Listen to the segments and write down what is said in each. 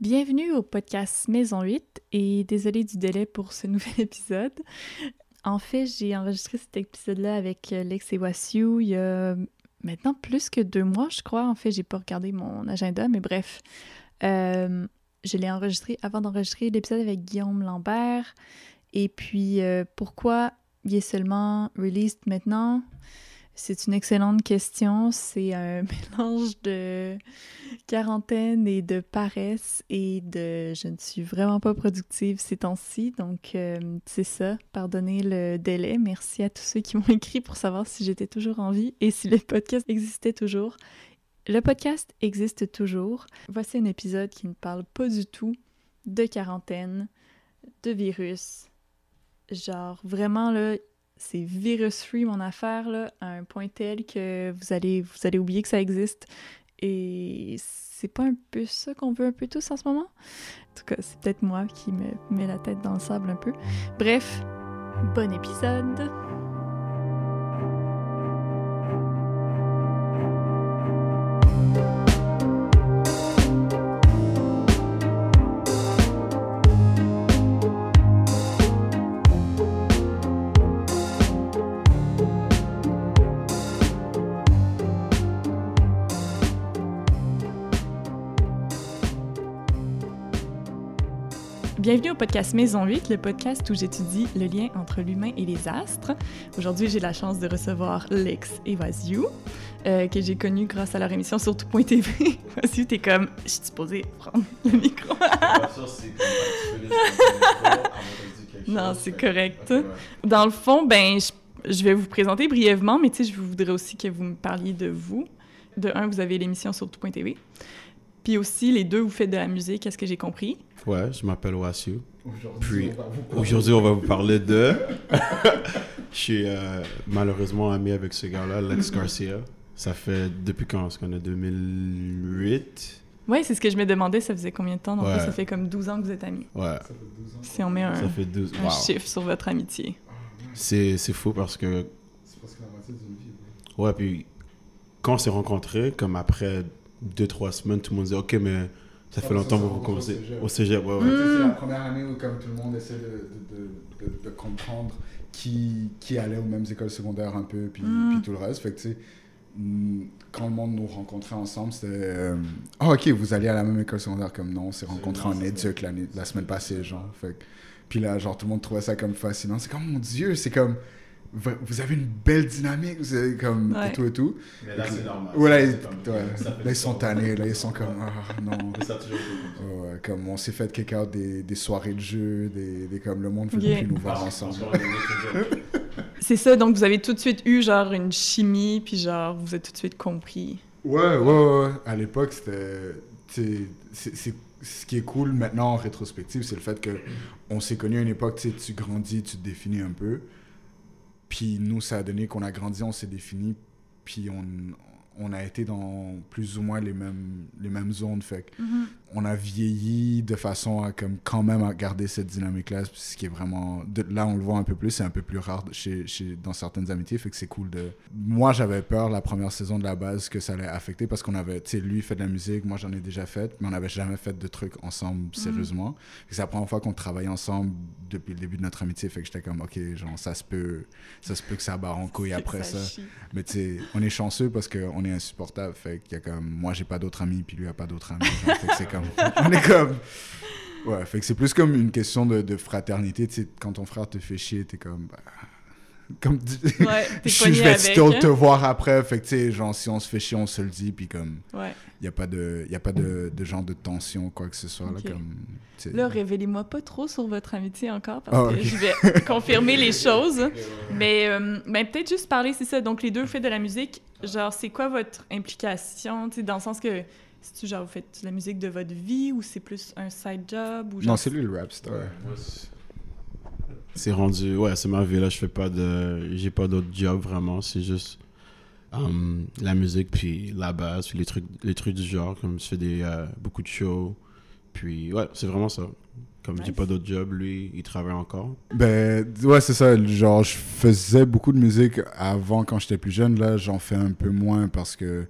Bienvenue au podcast Maison 8 et désolé du délai pour ce nouvel épisode. En fait, j'ai enregistré cet épisode-là avec euh, Lex et il y a maintenant plus que deux mois, je crois. En fait, j'ai pas regardé mon agenda, mais bref. Euh, je l'ai enregistré avant d'enregistrer l'épisode avec Guillaume Lambert. Et puis, euh, pourquoi il est seulement released maintenant? C'est une excellente question. C'est un mélange de quarantaine et de paresse et de je ne suis vraiment pas productive ces temps-ci. Donc, euh, c'est ça. Pardonnez le délai. Merci à tous ceux qui m'ont écrit pour savoir si j'étais toujours en vie et si le podcast existait toujours. Le podcast existe toujours. Voici un épisode qui ne parle pas du tout de quarantaine, de virus. Genre, vraiment, là, c'est virus-free mon affaire, là, à un point tel que vous allez, vous allez oublier que ça existe. Et c'est pas un peu ça qu'on veut un peu tous en ce moment? En tout cas, c'est peut-être moi qui me mets la tête dans le sable un peu. Bref, bon épisode! Bienvenue au podcast Maison 8, le podcast où j'étudie le lien entre l'humain et les astres. Aujourd'hui, j'ai la chance de recevoir Lex et Vaziou, euh, que j'ai connu grâce à leur émission sur tout.tv. Vaziou, t'es comme, je suis supposée prendre le micro. non, c'est correct. Dans le fond, ben, je, je vais vous présenter brièvement, mais tu sais, je voudrais aussi que vous me parliez de vous. De un, vous avez l'émission sur tout.tv. Puis aussi, les deux, vous faites de la musique, est-ce que j'ai compris? Ouais, je m'appelle Wassiu. Puis aujourd'hui, on va vous parler de. je suis euh, malheureusement ami avec ce gars-là, Lex Garcia. Ça fait depuis quand? Est-ce qu'on est 2008 Ouais, c'est ce que je me demandais, ça faisait combien de temps? Donc Ouais. ça fait comme 12 ans que vous êtes amis. Ouais, Si on met un, ça fait 12 un wow. chiffre sur votre amitié. C'est c'est fou parce que. C'est presque la moitié d'une vie. Ouais, puis quand on s'est rencontrés, comme après 2-3 semaines, tout le monde disait Ok, mais ça fait Ouais, longtemps que vous commencez au cégep. Ouais, ouais. C'est la Mm. première année où comme tout le monde essaie de, de, de, de, de comprendre qui, qui allait aux mêmes écoles secondaires un peu, puis, puis tout le reste. Fait que, tu sais, mm, quand le monde nous rencontrait ensemble, c'était euh, Ah, ok, vous allez à la même école secondaire comme non, on s'est rencontrés en éduc la semaine passée, genre. Fait que- puis là, genre, tout le monde trouvait ça comme fascinant. C'est comme, mon Dieu, c'est comme. Vous avez une belle dynamique, vous avez comme. Ouais. Et tout et tout. Mais là, c'est normal. Ouais, là, ils, comme- ouais. Là, ils sont tannés, là, ils sont comme. Ah, non. Ça a toujours. Ouais, comme on s'est fait kick out des, des soirées de jeu, des, des comme le monde ne veut Yeah. plus nous voir Parce- ensemble. C'est ça, donc vous avez tout de suite eu genre une chimie, puis genre vous êtes tout de suite compris. Ouais, ouais, ouais. À l'époque, c'était. tu sais, c'est- c'est- Ce qui est cool maintenant en rétrospective, c'est le fait que on s'est connus à une époque, tu sais, tu grandis, tu te définis un peu. Puis nous, ça a donné qu'on a grandi, on s'est défini, puis on, on a été dans plus ou moins les mêmes, les mêmes zones. Fait que on a vieilli de façon à comme quand même à garder cette dynamique là ce qui est vraiment de, là on le voit un peu plus c'est un peu plus rare chez, chez dans certaines amitiés fait que c'est cool de moi j'avais peur la première saison de la base que ça allait affecter parce qu'on avait tu sais lui fait de la musique moi j'en ai déjà fait mais on n'avait jamais fait de trucs ensemble sérieusement. Fait que c'est la première fois qu'on travaille ensemble depuis le début de notre amitié fait que j'étais comme ok genre ça se peut ça se peut que ça barre en couille après ça mais tu sais, on est chanceux parce qu'on est insupportable. Fait qu'il y a comme. Moi, j'ai pas d'autres amis, puis lui a pas d'autres amis. fait que c'est comme. On est comme. Ouais, fait que c'est plus comme une question de, de fraternité. Tu sais, quand ton frère te fait chier, t'es comme. bah, comme. Ouais, je, je vais still hein? te voir après. Fait que tu sais, genre, si on se fait chier, on se le dit, puis comme. Ouais. Il n'y a pas de, y a pas de, de genre de tension, quoi que ce soit. Là, comme. Là, révélez-moi pas trop sur votre amitié encore parce Ah, que je vais confirmer les choses. Mais euh, ben, peut-être juste parler, c'est ça. Donc, les deux faites de la musique. Genre, c'est quoi votre implication? Tu sais, dans le sens que, si tu genre, vous faites de la musique de votre vie ou c'est plus un side job? Ou genre, non, c'est lui le rap star. Ouais, c'est- rendu, ouais, c'est ma vie là. Je fais pas de, j'ai pas d'autre job vraiment. C'est juste um, la musique puis la base puis les trucs, les trucs du genre. Comme je fais des euh, beaucoup de shows. Puis ouais, c'est vraiment ça. Comme j'ai Nice. pas d'autre job, lui, il travaille encore. Ben, ouais, c'est ça. Genre, je faisais beaucoup de musique avant quand j'étais plus jeune. Là, j'en fais un peu moins parce que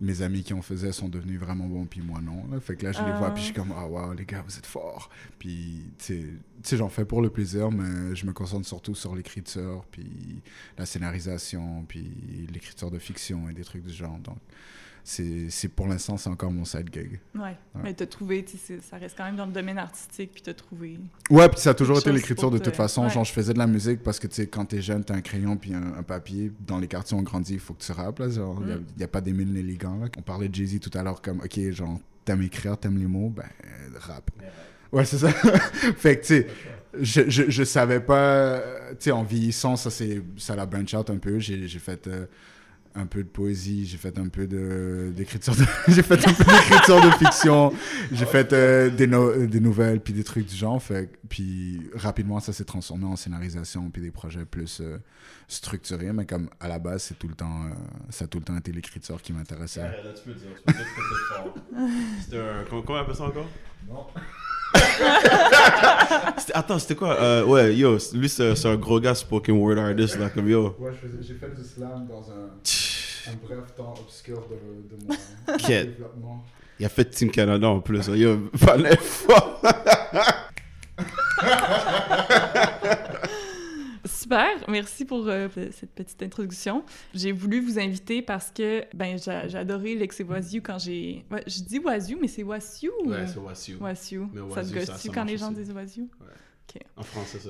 mes amis qui en faisaient sont devenus vraiment bons, puis moi non. Là. Fait que là, je les vois, Ah. puis je suis comme, ah wow, les gars, vous êtes forts. Puis, tu sais- tu sais, j'en fais pour le plaisir, mais je me concentre surtout sur l'écriture, puis la scénarisation, puis l'écriture de fiction et des trucs du genre. Donc, c'est c'est- pour l'instant, c'est encore mon side gig. Ouais. Ouais. Mais t'as trouvé, ça reste quand même dans le domaine artistique, puis t'as trouvé. Ouais, puis ça a toujours été l'écriture de te- toute façon. ouais. Genre, je faisais de la musique parce que, tu sais, quand t'es jeune, t'as un crayon puis un, un papier. Dans les quartiers, on grandit, il faut que tu rappes, là. Genre, il Mm. n'y a, pas des mille élégants, là. On parlait de Jay-Z tout à l'heure comme, OK, genre, t'aimes écrire, t'aimes les mots, ben, rap. Ouais, c'est ça. fait que, tu sais, je, je, je savais pas... Tu sais, en vieillissant, ça, c'est, ça l'a branch out un peu. J'ai, j'ai fait... euh, un peu de poésie, j'ai fait un peu de d'écriture de j'ai fait un peu d'écriture de fiction, j'ai fait euh, des, no- des nouvelles puis des trucs du genre fait puis rapidement ça s'est transformé en scénarisation puis des projets plus euh, structurés mais comme à la base c'est tout le temps euh, ça a tout le temps été l'écriture qui m'intéressait. Là, tu peux dire, tu peux dire que c'était un. Comment, comment on appelle ça encore? Non. Attends, c'était quoi? Euh, Ouais, yo, lui, c'est un gros gars spoken word artist, là, comme yo. Ouais, j'ai fait du slam dans un, bref temps obscur de, de mon développement. Il a fait Team Canada en plus. hein. Yo, fallait fort. Super, merci pour euh, cette petite introduction. J'ai voulu vous inviter parce que ben j'ai adoré Lex et Wasiu quand j'ai. Ouais, je dis Wasiu, mais c'est Wasiu ou? Ouais, c'est. Wasiu. Mais Ça te ça quand les gens aussi. disent Wasiu? En français, ça-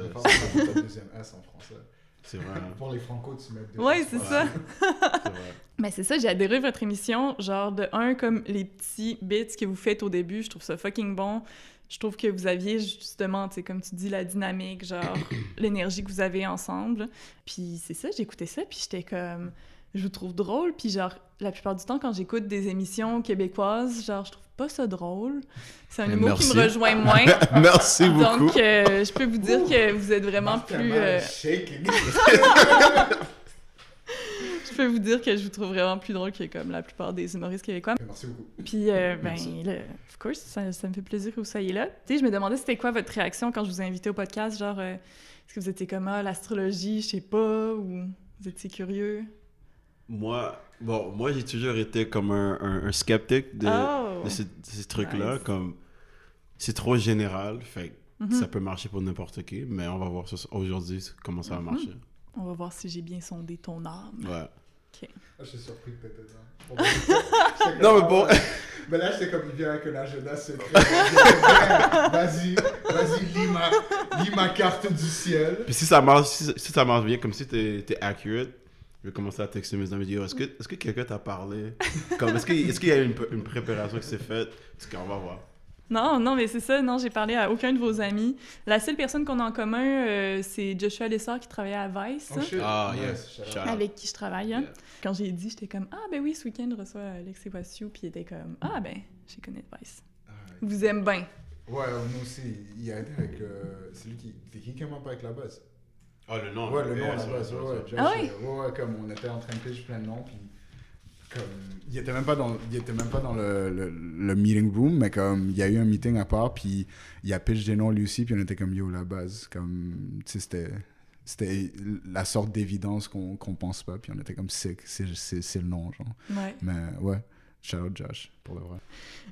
c'est le deuxième S en français. c'est vrai. hein. Pour les franco, tu mets deux Ouais, c'est Ouais. ça. C'est vrai. Mais c'est ça, j'ai adoré votre émission. Genre, de un, comme les petits bits que vous faites au début, je trouve ça fucking bon. Je trouve que vous aviez justement, tu sais, comme tu dis, la dynamique, genre, l'énergie que vous avez ensemble. Puis c'est ça, j'écoutais ça, puis j'étais comme. Je vous trouve drôle, puis genre, la plupart du temps, quand j'écoute des émissions québécoises, genre, je trouve pas ça drôle. C'est un humour qui me rejoint moins. Merci beaucoup. Donc, euh, je peux vous dire que vous êtes vraiment plus. Euh, peux vous dire que je vous trouve vraiment plus drôle que comme la plupart des humoristes québécois. Merci beaucoup. Puis, euh, ben, là, of course, ça, ça me fait plaisir que vous soyez là. Tu sais, je me demandais c'était quoi votre réaction quand je vous ai invité au podcast. Genre, euh, est-ce que vous étiez comme, ah, l'astrologie, je sais pas, ou vous étiez curieux? Moi, bon, moi, j'ai toujours été comme un, un, un sceptique de, oh! de ces, ces trucs-là. Nice. Comme, c'est trop général, fait Mhm. ça peut marcher pour n'importe qui, mais on va voir aujourd'hui, comment ça va Mhm. marcher. On va voir si j'ai bien sondé ton âme. Ouais. Ah, je suis surpris de péter dedans. Non, mais bon. Mais là, j'étais comme il vient avec un agenda secret. Vas-y, vas-y, lis ma, lis ma carte du ciel. Puis si ça marche, si, si ça marche bien, comme si t'es es accurate, je vais commencer à texter mes amis et dire est-ce que, est-ce que quelqu'un t'a parlé? Comme, Est-ce qu'il est qu'il y a une, une préparation qui s'est faite? Parce qu'on va voir. Non, non, mais c'est ça. Non, j'ai parlé à aucun de vos amis. La seule personne qu'on a en commun, euh, c'est Joshua Lessard qui travaillait à Vice. Oh, shit. Ah, yes. avec qui je travaille. hein. Yeah. Quand j'ai dit, j'étais comme Ah, ben oui, ce week-end, je reçois Alex et Wassiou, puis il était comme Ah, ben, j'ai connais Vice. Ah, Il vous aime bien. Ouais, moi aussi, il a été avec. Euh, c'est lui qui. C'est qui qui m'a pas avec la base? Ah, le nom. Ouais, le nom la base. Ouais, ouais, Ah ouais? euh, ouais, ouais, comme on était en train de pitch plein de noms, puis. Comme, il était même pas dans, il était même pas dans le, le, le meeting room, mais comme il y a eu un meeting à part, puis il a pitch des noms lui aussi, puis on était comme yo la base, comme tu sais c'était c'était la sorte d'évidence qu'on qu'on pense pas, puis on était comme sick, c'est c'est c'est le nom genre. Ouais. Mais ouais, shout out Josh pour le vrai.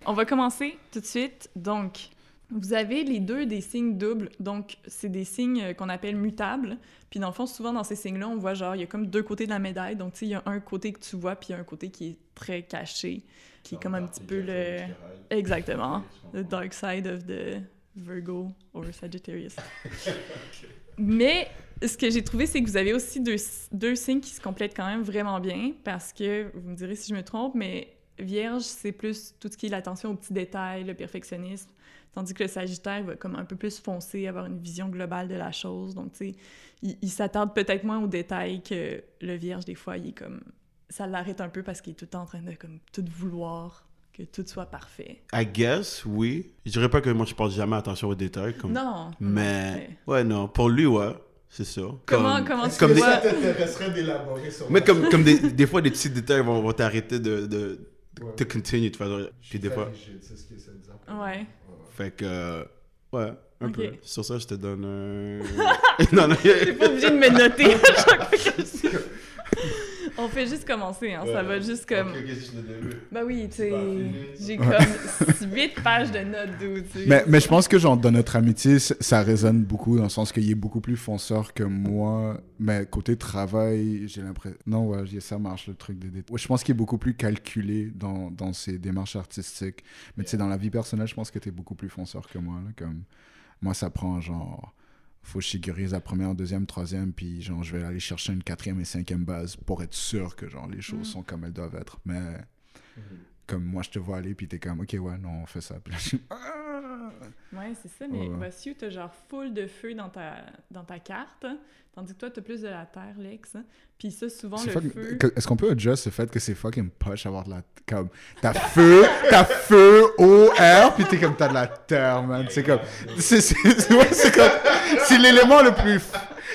On va commencer tout de suite. Donc, vous avez les deux des signes doubles. Donc, c'est des signes euh, qu'on appelle mutables. Puis, dans le fond, souvent dans ces signes-là, on voit genre, il y a comme deux côtés de la médaille. Donc, tu sais, il y a un côté que tu vois, puis il y a un côté qui est très caché, qui est comme un petit peu le. Exactement. The dark side of the Virgo or Sagittarius. Mais ce que j'ai trouvé, c'est que vous avez aussi deux, deux signes qui se complètent quand même vraiment bien, parce que, vous me direz si je me trompe, mais Vierge, c'est plus tout ce qui est l'attention aux petits détails, le perfectionnisme, tandis que le Sagittaire va comme un peu plus foncer, avoir une vision globale de la chose. Donc, tu sais, il, il s'attarde peut-être moins aux détails que le Vierge, des fois, il est comme... Ça l'arrête un peu parce qu'il est tout le temps en train de comme tout vouloir, que tout soit parfait. I guess, oui. Je dirais pas que moi, je porte jamais attention aux détails. Comme... Non! Mais, ouais, non. Pour lui, ouais. C'est ça. Comment, Comme- comment tu comme des- vois... ça t'intéresserait d'élaborer sur Mais comme, comme des, des fois, des petits détails vont, vont t'arrêter de, de, Ouais. de continue. Tu vois, Je puis des fois. rigide, c'est ce de dire. Ouais. Fait que, euh, ouais, un Ok. peu. Sur ça, je te donne un. non, non, T'es pas obligé de me noter à chaque fois que je- On fait juste commencer, hein. ça va juste comme. Bah oui, tu sais, j'ai comme 8 pages de notes d'où, tu sais. Mais, mais je pense que genre dans notre amitié, ça résonne beaucoup dans le sens qu'il est beaucoup plus fonceur que moi. Mais côté travail, j'ai l'impression. Non, ouais, ça marche le truc des détails. Ouais, je pense qu'il est beaucoup plus calculé dans, dans ses démarches artistiques. Mais tu sais, dans la vie personnelle, je pense que tu es beaucoup plus fonceur que moi. là, comme moi, ça prend genre. Faut que je sécurise la première, deuxième, troisième, puis genre, je vais aller chercher une quatrième et cinquième base pour être sûr que genre les choses Mm. sont comme elles doivent être. Mais comme moi, je te vois aller, puis t'es comme, ok, ouais, non, on fait ça. Puis là, je suis, Ah! Ouais, c'est ça, mais Ouais. où t'as genre full de feu dans ta, dans ta carte, hein. tandis que toi, t'as plus de la terre, Lex. hein. Puis ça, souvent, le feu... que- Est-ce qu'on peut adjust le fait que c'est fucking poche avoir de la. Comme. T'as feu, t'as feu, eau, air, puis t'es comme t'as de la terre, man. C'est comme. C'est ouais, c'est comme. C'est l'élément le plus.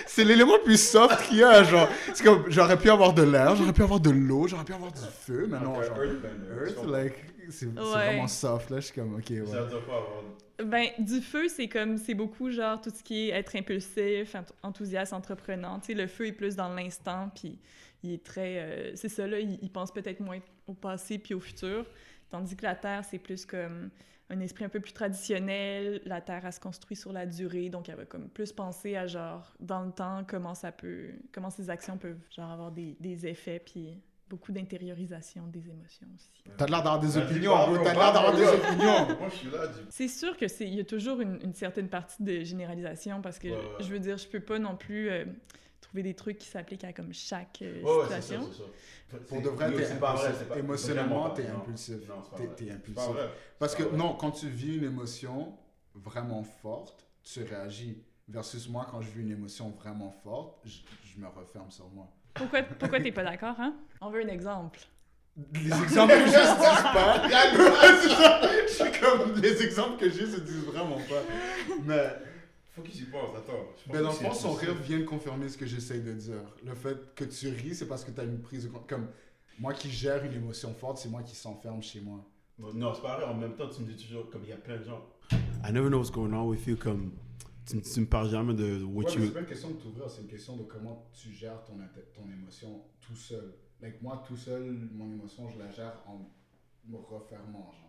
C'est l'élément le plus soft qu'il y a, genre. C'est comme. J'aurais pu avoir de l'air, j'aurais pu avoir de l'eau, j'aurais pu avoir du feu, mais non, genre. Earth, like. C'est Ouais. vraiment soft, là. Je suis comme, ok, ouais. Ça dire quoi avoir. Ben, du feu, c'est comme, c'est beaucoup genre tout ce qui est être impulsif, ent- enthousiaste, entreprenant. Tu sais, le feu est plus dans l'instant, puis il est très. euh, c'est ça, là, il, il pense peut-être moins au passé puis au futur. Tandis que la terre, c'est plus comme un esprit un peu plus traditionnel. La terre, elle se construit sur la durée, donc elle va comme plus penser à genre, dans le temps, comment ça peut. comment ces actions peuvent genre avoir des, des effets, puis beaucoup d'intériorisation des émotions aussi. T'as l'air d'avoir des opinions, T'as l'air d'avoir des opinions. Moi, je suis là, du C'est sûr que c'est il y a toujours une, une certaine partie de généralisation parce que Ouais, ouais. je veux dire je peux pas non plus euh, trouver des trucs qui s'appliquent à comme chaque euh, Ouais, ouais, c'est ça, situation. ça. Pour C'est- de vrai, t'es c'est pas vrai, impulsif. c'est pas- Émotionnellement, t'es impulsif. Non, c'est pas T'es- vrai. t'es C'est impulsif. pas vrai. Parce que non, quand tu vis une émotion vraiment forte, tu réagis. Versus moi, quand je vis une émotion vraiment forte, je, je me referme sur moi. Pourquoi pourquoi t'es pas d'accord hein? On veut un exemple. Les exemples que j'ai se disent pas. Je suis comme les exemples que j'ai se disent vraiment pas. Mais, Faut qu'il s'y pense, attends. Je pense mais dans le fond, son rire vient de confirmer ce que j'essaye de dire. Le fait que tu ris, c'est parce que tu as une prise de compte. Comme moi qui gère une émotion forte, c'est moi qui s'enferme chez moi. Non, c'est pas vrai. En même temps, tu me dis toujours, comme il y a plein de gens. I never know what's going on with you, comme. Tu, me- tu me parles jamais de what Ouais, you. c'est pas une question de t'ouvrir, c'est une question de comment tu gères ton, émotion tout seul. Like, moi, tout seul, mon émotion, je la gère en me refermant, genre.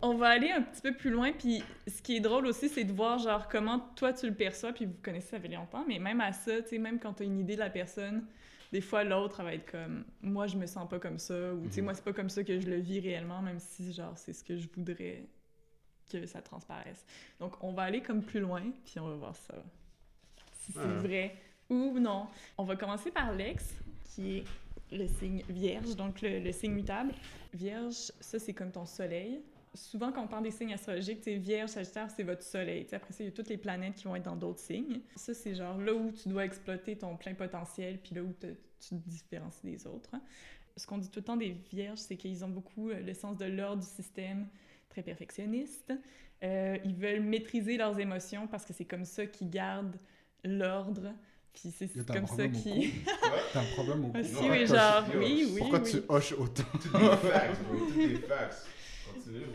On va aller un petit peu plus loin puis ce qui est drôle aussi c'est de voir genre comment toi tu le perçois puis vous connaissez ça fait longtemps mais même à ça tu sais même quand tu as une idée de la personne des fois l'autre va être comme moi je me sens pas comme ça ou tu sais Mhm. moi c'est pas comme ça que je le vis réellement même si genre c'est ce que je voudrais que ça transparaisse. Donc on va aller comme plus loin puis on va voir ça si c'est vrai ou non. On va commencer par l'ex qui est le signe vierge donc le, le signe mutable. Vierge, ça c'est comme ton soleil. Souvent, quand on parle des signes astrologiques, tu sais, Vierge, Sagittaire, c'est votre soleil. Tu sais, après ça, il y a toutes les planètes qui vont être dans d'autres signes. Ça, c'est genre là où tu dois exploiter ton plein potentiel, puis là où te- tu te différencies des autres. Ce qu'on dit tout le temps des Vierges, c'est qu'ils ont beaucoup euh, le sens de l'ordre du système, très perfectionniste. Euh, ils veulent maîtriser leurs émotions parce que c'est comme ça qu'ils gardent l'ordre. Puis c'est comme ça qu'ils... T'as un problème au cou? Ah, si, Non, oui, genre, oui, oui, Pourquoi oui. tu hoches autant? Bro.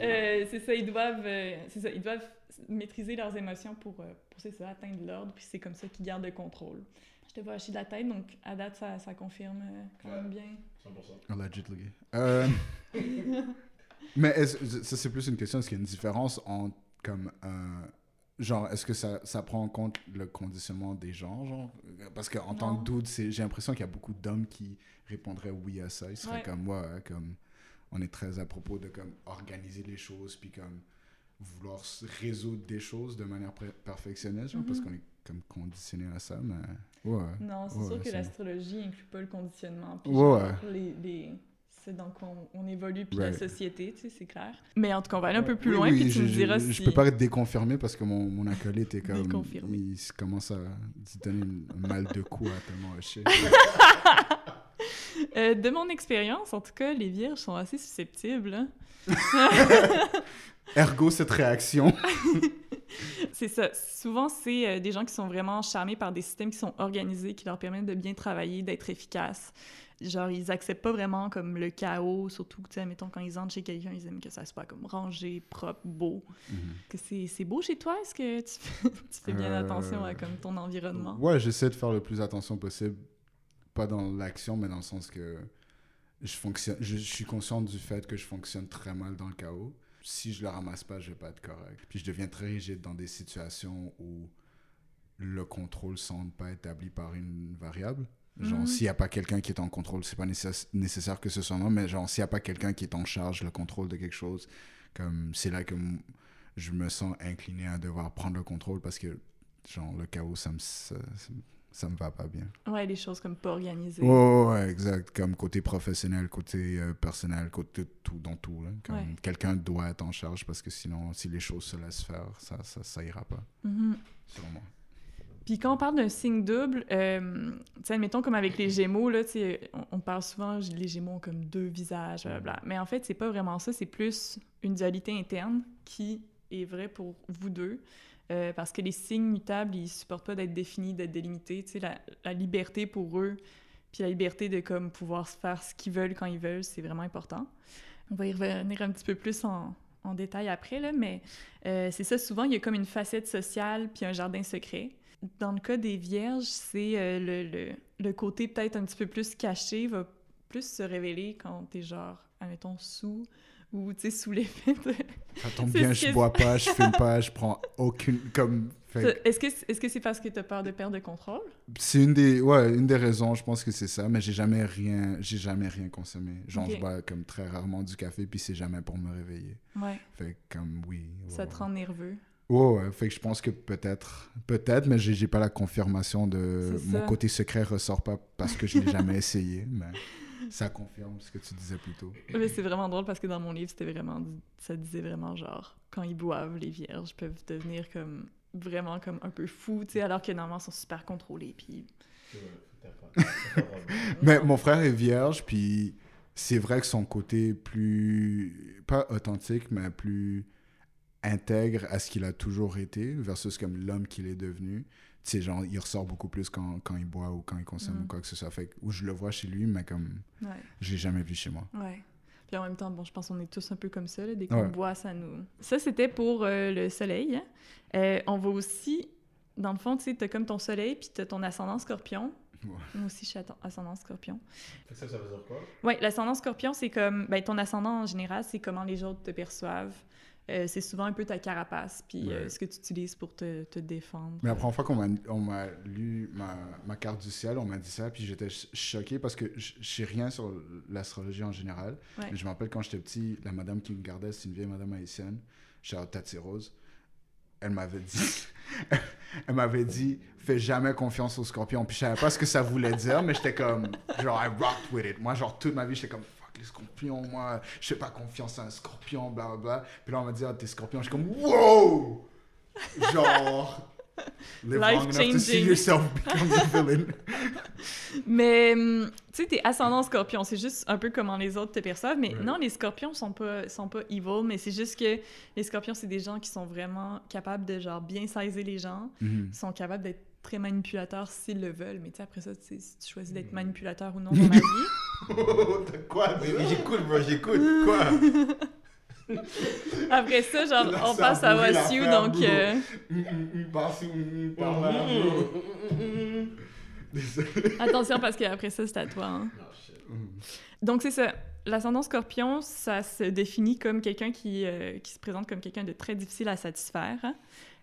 Euh, c'est ça, ils doivent, euh, c'est ça, ils doivent maîtriser leurs émotions pour, euh, pour c'est ça, atteindre l'ordre, puis c'est comme ça qu'ils gardent le contrôle. Je te vois hacher de la tête, donc à date, ça, ça confirme euh, quand même bien. 100%. Allegedly. Mais ça, c'est plus une question, est-ce qu'il y a une différence entre, comme, euh, genre, est-ce que ça, ça prend en compte le conditionnement des gens, genre? Parce qu'en tant que dude, c'est- j'ai l'impression qu'il y a beaucoup d'hommes qui répondraient oui à ça. Ils seraient Ouais. comme, ouais, ouais, comme, on est très à propos de, comme, organiser les choses, puis comme, vouloir résoudre des choses de manière perfectionniste, genre, parce Mhm. qu'on est, comme, conditionné à ça, mais, ouais. Non, c'est Ouais, sûr que l'astrologie inclut pas le conditionnement, puis Ouais, genre, ouais. les, les... quoi on, on évolue, puis la Right. société, tu sais, c'est clair. Mais en tout cas, on va aller un peu plus Oui, loin, oui, puis tu je, me peux pas être déconfirmé parce que mon, mon acolyte est comme. Déconfirmé. Il commence à donner un mal de cou à tellement hocher. Euh, de mon expérience, en tout cas, les vierges sont assez susceptibles. hein. Ergo, cette réaction. C'est ça. Souvent, c'est euh, des gens qui sont vraiment charmés par des systèmes qui sont organisés, qui leur permettent de bien travailler, d'être efficaces. Genre, ils acceptent pas vraiment comme le chaos, surtout, tu sais, mettons, quand ils entrent chez quelqu'un, ils aiment que ça soit comme rangé, propre, beau. Que c'est c'est beau chez toi? Est-ce que tu fais, tu fais bien Euh, attention à comme ton environnement? Ouais, j'essaie de faire le plus attention possible. Pas dans l'action, mais dans le sens que je, fonctionne, je, je suis conscient du fait que je fonctionne très mal dans le chaos. Si je le ramasse pas, je vais pas être correct. Puis je deviens très rigide dans des situations où le contrôle semble pas établi par une variable. Genre, Mhm. s'il n'y a pas quelqu'un qui est en contrôle, c'est pas nécess- nécessaire que ce soit moi, mais genre, s'il n'y a pas quelqu'un qui est en charge, le contrôle de quelque chose, comme c'est là que je me sens incliné à devoir prendre le contrôle parce que, genre, le chaos, ça me, ça, ça- me va pas bien. Ouais, des choses comme pas organisées. Ouais, ouais, exact. Comme côté professionnel, côté euh, personnel, côté tout, dans tout. Là. Comme Ouais. Quelqu'un doit être en charge parce que sinon, si les choses se laissent faire, ça, ça, ça ira pas, Mhm. selon moi. Puis quand on parle d'un signe double, euh, admettons comme avec les Gémeaux, là, on, on parle souvent, les Gémeaux ont comme deux visages, blablabla. Mais en fait, c'est pas vraiment ça, c'est plus une dualité interne qui est vraie pour vous deux. Euh, parce que les signes mutables, ils supportent pas d'être définis, d'être délimités. Tu sais, la, liberté pour eux, puis la liberté de comme pouvoir faire ce qu'ils veulent quand ils veulent, c'est vraiment important. On va y revenir un petit peu plus en, en détail après, là, mais euh, c'est ça, souvent, il y a comme une facette sociale puis un jardin secret. Dans le cas des vierges, c'est euh, le, le, le côté peut-être un petit peu plus caché va plus se révéler quand t'es genre, admettons, sous ou, tu sais, sous l'effet de... Ça tombe bien, ce je bois pas, je fume pas, je prends aucune. Comme. fait Est-ce que c'est parce que t'as peur de perdre le contrôle? C'est une des, ouais, une des raisons, je pense que c'est ça, mais j'ai jamais rien, j'ai jamais rien consommé. Genre, je bois comme très rarement du café, puis c'est jamais pour me réveiller. Ouais. Fait comme, oui. ouais, Ça te rend nerveux? Ouais, ouais, fait que je pense que peut-être, peut-être, mais j'ai pas la confirmation de mon côté secret ressort pas parce que je l'ai jamais essayé, mais ça confirme ce que tu disais plus tôt. Mais c'est vraiment drôle parce que dans mon livre, c'était vraiment... Ça disait vraiment genre, quand ils boivent, les vierges peuvent devenir comme... Vraiment comme un peu fous, tu sais, alors que normalement, ils sont super contrôlés, puis... Mais mon frère est vierge, puis c'est vrai que son côté plus, pas authentique, mais plus intègre à ce qu'il a toujours été, versus comme l'homme qu'il est devenu. Tu sais, genre, il ressort beaucoup plus quand, quand il boit ou quand il consomme ou quoi que ce soit. Fait que, où je le vois chez lui, mais comme, Ouais. je l'ai jamais vu chez moi. Ouais. Puis en même temps, bon, je pense qu'on est tous un peu comme ça. Là. Dès qu'on Ouais. boit, ça nous... Ça, c'était pour euh, le soleil. hein. Euh, on va aussi... Dans le fond, tu sais, t'as comme ton soleil, puis t'as ton ascendant scorpion. Ouais. Moi aussi, je suis ascendant scorpion. Ça, ça veut dire quoi? Oui, l'ascendant scorpion, c'est comme... Ben, ton ascendant, en général, c'est comment les autres te perçoivent. Euh, c'est souvent un peu ta carapace, puis euh, ce que tu utilises pour te, te défendre. Mais la première fois qu'on m'a, lu ma, ma carte du ciel, on m'a dit ça, puis j'étais ch- choqué parce que je sais rien sur l'astrologie en général. Ouais. Mais je me rappelle quand j'étais petit, la madame qui me gardait, c'est une vieille madame haïtienne, Charlotte Tati Rose. Elle m'avait dit, elle m'avait dit, fais jamais confiance aux scorpions. Puis je savais pas ce que ça voulait dire, mais j'étais comme, genre, I rocked with it. Moi, genre, toute ma vie, j'étais comme, les scorpions, moi, je fais pas confiance à un scorpion, bla bla bla. Puis là, on m'a dit, ah, t'es scorpion. Je suis comme, wow! Genre, live long enough to see Life-changing. yourself become the villain. Mais, hum, tu sais, t'es ascendant scorpion, c'est juste un peu comment les autres te perçoivent. Mais Ouais. non, les scorpions sont pas, sont pas evil, mais c'est juste que les scorpions, c'est des gens qui sont vraiment capables de, genre, bien saisir les gens, Mhm. sont capables d'être très manipulateurs s'ils le veulent. Mais tu sais, après ça, tu sais, si tu choisis Mm. d'être manipulateur ou non dans la vie. Quoi? Mais, mais j'écoute, bro, j'écoute. Quoi? Après ça, genre, Là, on ça passe à Wassiu, l'affaire, donc... euh, attention, parce qu'après ça, c'est à toi, hein. Shit. Hum. Donc, c'est ça. L'ascendant scorpion, ça se définit comme quelqu'un qui, euh, qui se présente comme quelqu'un de très difficile à satisfaire.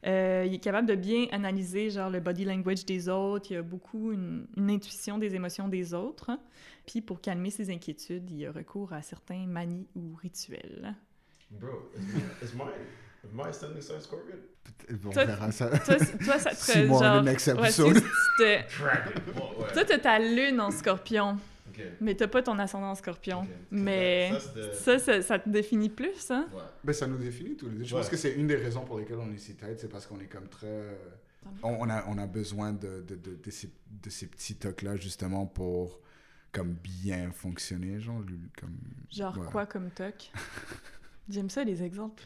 Euh, il est capable de bien analyser genre le body language des autres. Il a beaucoup une, une intuition des émotions des autres. hein. Puis pour calmer ses inquiétudes, il a recours à certains manies ou rituels. Bro, is my, is my, standing sign Scorpion? On Toi, verra ça. Toi, toi ça te genre, le next ouais, episode. tu- tu te- Dragon. Bon, ouais. toi, t'as ta lune en scorpion, Mais t'as pas ton ascendant en scorpion. Mais Ça, c'était- ça, ça, ça te définit plus, hein? Ouais. Ben, ça nous définit tous les deux. Je Ouais. pense que c'est une des raisons pour lesquelles on est si tête, c'est parce qu'on est comme très... On, on a, on a besoin de, de, de, de ces, de ces petits tocs-là, justement, pour comme bien fonctionner, genre, comme... Genre Ouais. quoi comme toc? J'aime ça, les exemples.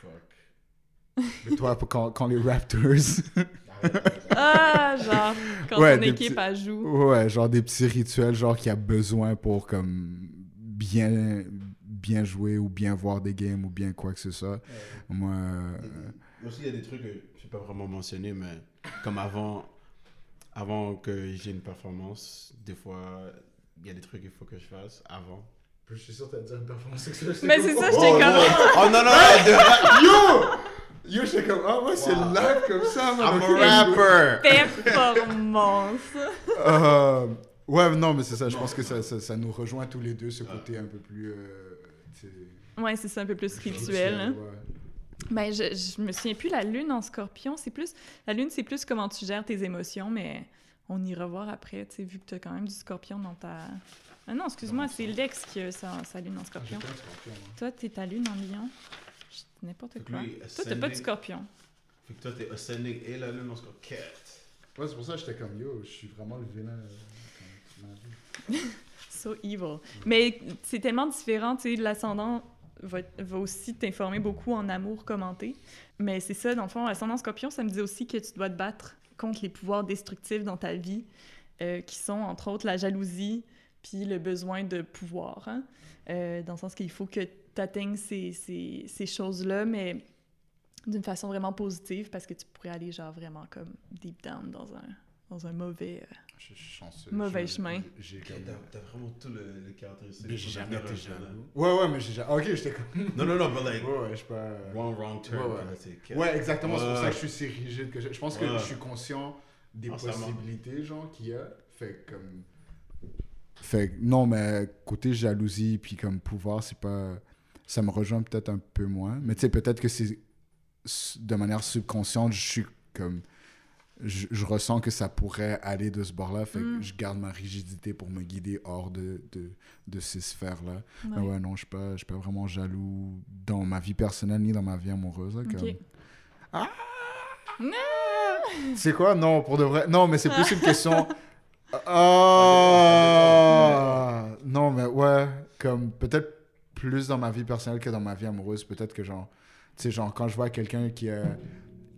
Fuck. Mais toi, quand, quand les Raptors... Ah, genre, quand Ouais, ton équipe, petits- elle joue. Ouais, genre des petits rituels, genre qu'il y a besoin pour comme bien, bien jouer ou bien voir des games ou bien quoi que ce soit. Moi, euh, Aussi, il y a des trucs que je n'ai pas vraiment mentionné, mais comme avant, avant que j'ai une performance, des fois, il y a des trucs qu'il faut que je fasse avant. Je suis sûr que t'as dire une performance sexuelle. Mais c'est ça, j'étais Oh, comme. non. Oh non, non, non, de- Yo! Yo, j'étais comme, ah ouais, c'est Wow. live comme ça, man. I'm a rapper! Performance. Euh, ouais, non, mais c'est ça. Je pense que ça, ça, ça nous rejoint tous les deux, ce côté un peu plus. euh, Ouais, c'est ça, un peu plus rituel. hein. ouais. Ben, je, je me souviens plus, la lune en scorpion, c'est plus. La lune, c'est plus comment tu gères tes émotions, mais on ira voir après, tu sais, vu que tu as quand même du scorpion dans ta. Ah non, excuse-moi, c'est Lex qui a sa, sa lune en scorpion. J'étais un scorpion, moi. Toi, t'es ta lune en lion? N'importe quoi. lui, Toi, t'as pas de ascending- scorpion. Fait que toi, t'es ascending et la lune en score. Cat. Ouais, c'est pour ça que j'étais comme, yo, je suis vraiment le vilain. euh. So evil. Mais c'est tellement différent, tu sais, l'ascendant va, va aussi t'informer beaucoup en amour commenté. Mais c'est ça, dans le fond, l'ascendant scorpion, ça me dit aussi que tu dois te battre contre les pouvoirs destructifs dans ta vie, euh, qui sont entre autres la jalousie, puis le besoin de pouvoir. hein. Euh, dans le sens qu'il faut que tu atteignes ces, ces, ces choses-là, mais d'une façon vraiment positive, parce que tu pourrais aller genre vraiment comme deep down dans un, dans un mauvais... euh, Je suis chanceux. Mauvais Je- chemin. J'ai T'as vraiment tout le, le caractéristique. Mais j'ai jamais été jaloux. Ouais, ouais, mais j'ai jamais. Ok, j'étais comme. Non, non, non, but like, Ouais, ouais, je suis pas. wrong, wrong turn. Ouais, exactement. C'est pour ça que je suis si rigide que je. Je pense que je suis conscient des possibilités, genre, qu'il y a. Fait que, comme. Fait que, non, mais côté jalousie, puis comme pouvoir, c'est pas. Ça me rejoint peut-être un peu moins. Mais tu sais, peut-être que c'est. De manière subconsciente, je suis comme. Je, je ressens que ça pourrait aller de ce bord-là. Fait Mm. que je garde ma rigidité pour me guider hors de, de, de ces sphères-là. Mais ouais. ouais, non, je suis je suis pas vraiment jaloux dans ma vie personnelle ni dans ma vie amoureuse. là, comme- Ok. Ah! Non! C'est quoi? Non, pour de vrai. Non, mais c'est plus une question. Ah! Non, mais ouais, comme peut-être plus dans ma vie personnelle que dans ma vie amoureuse. Peut-être que genre, tu sais, genre, quand je vois quelqu'un qui a,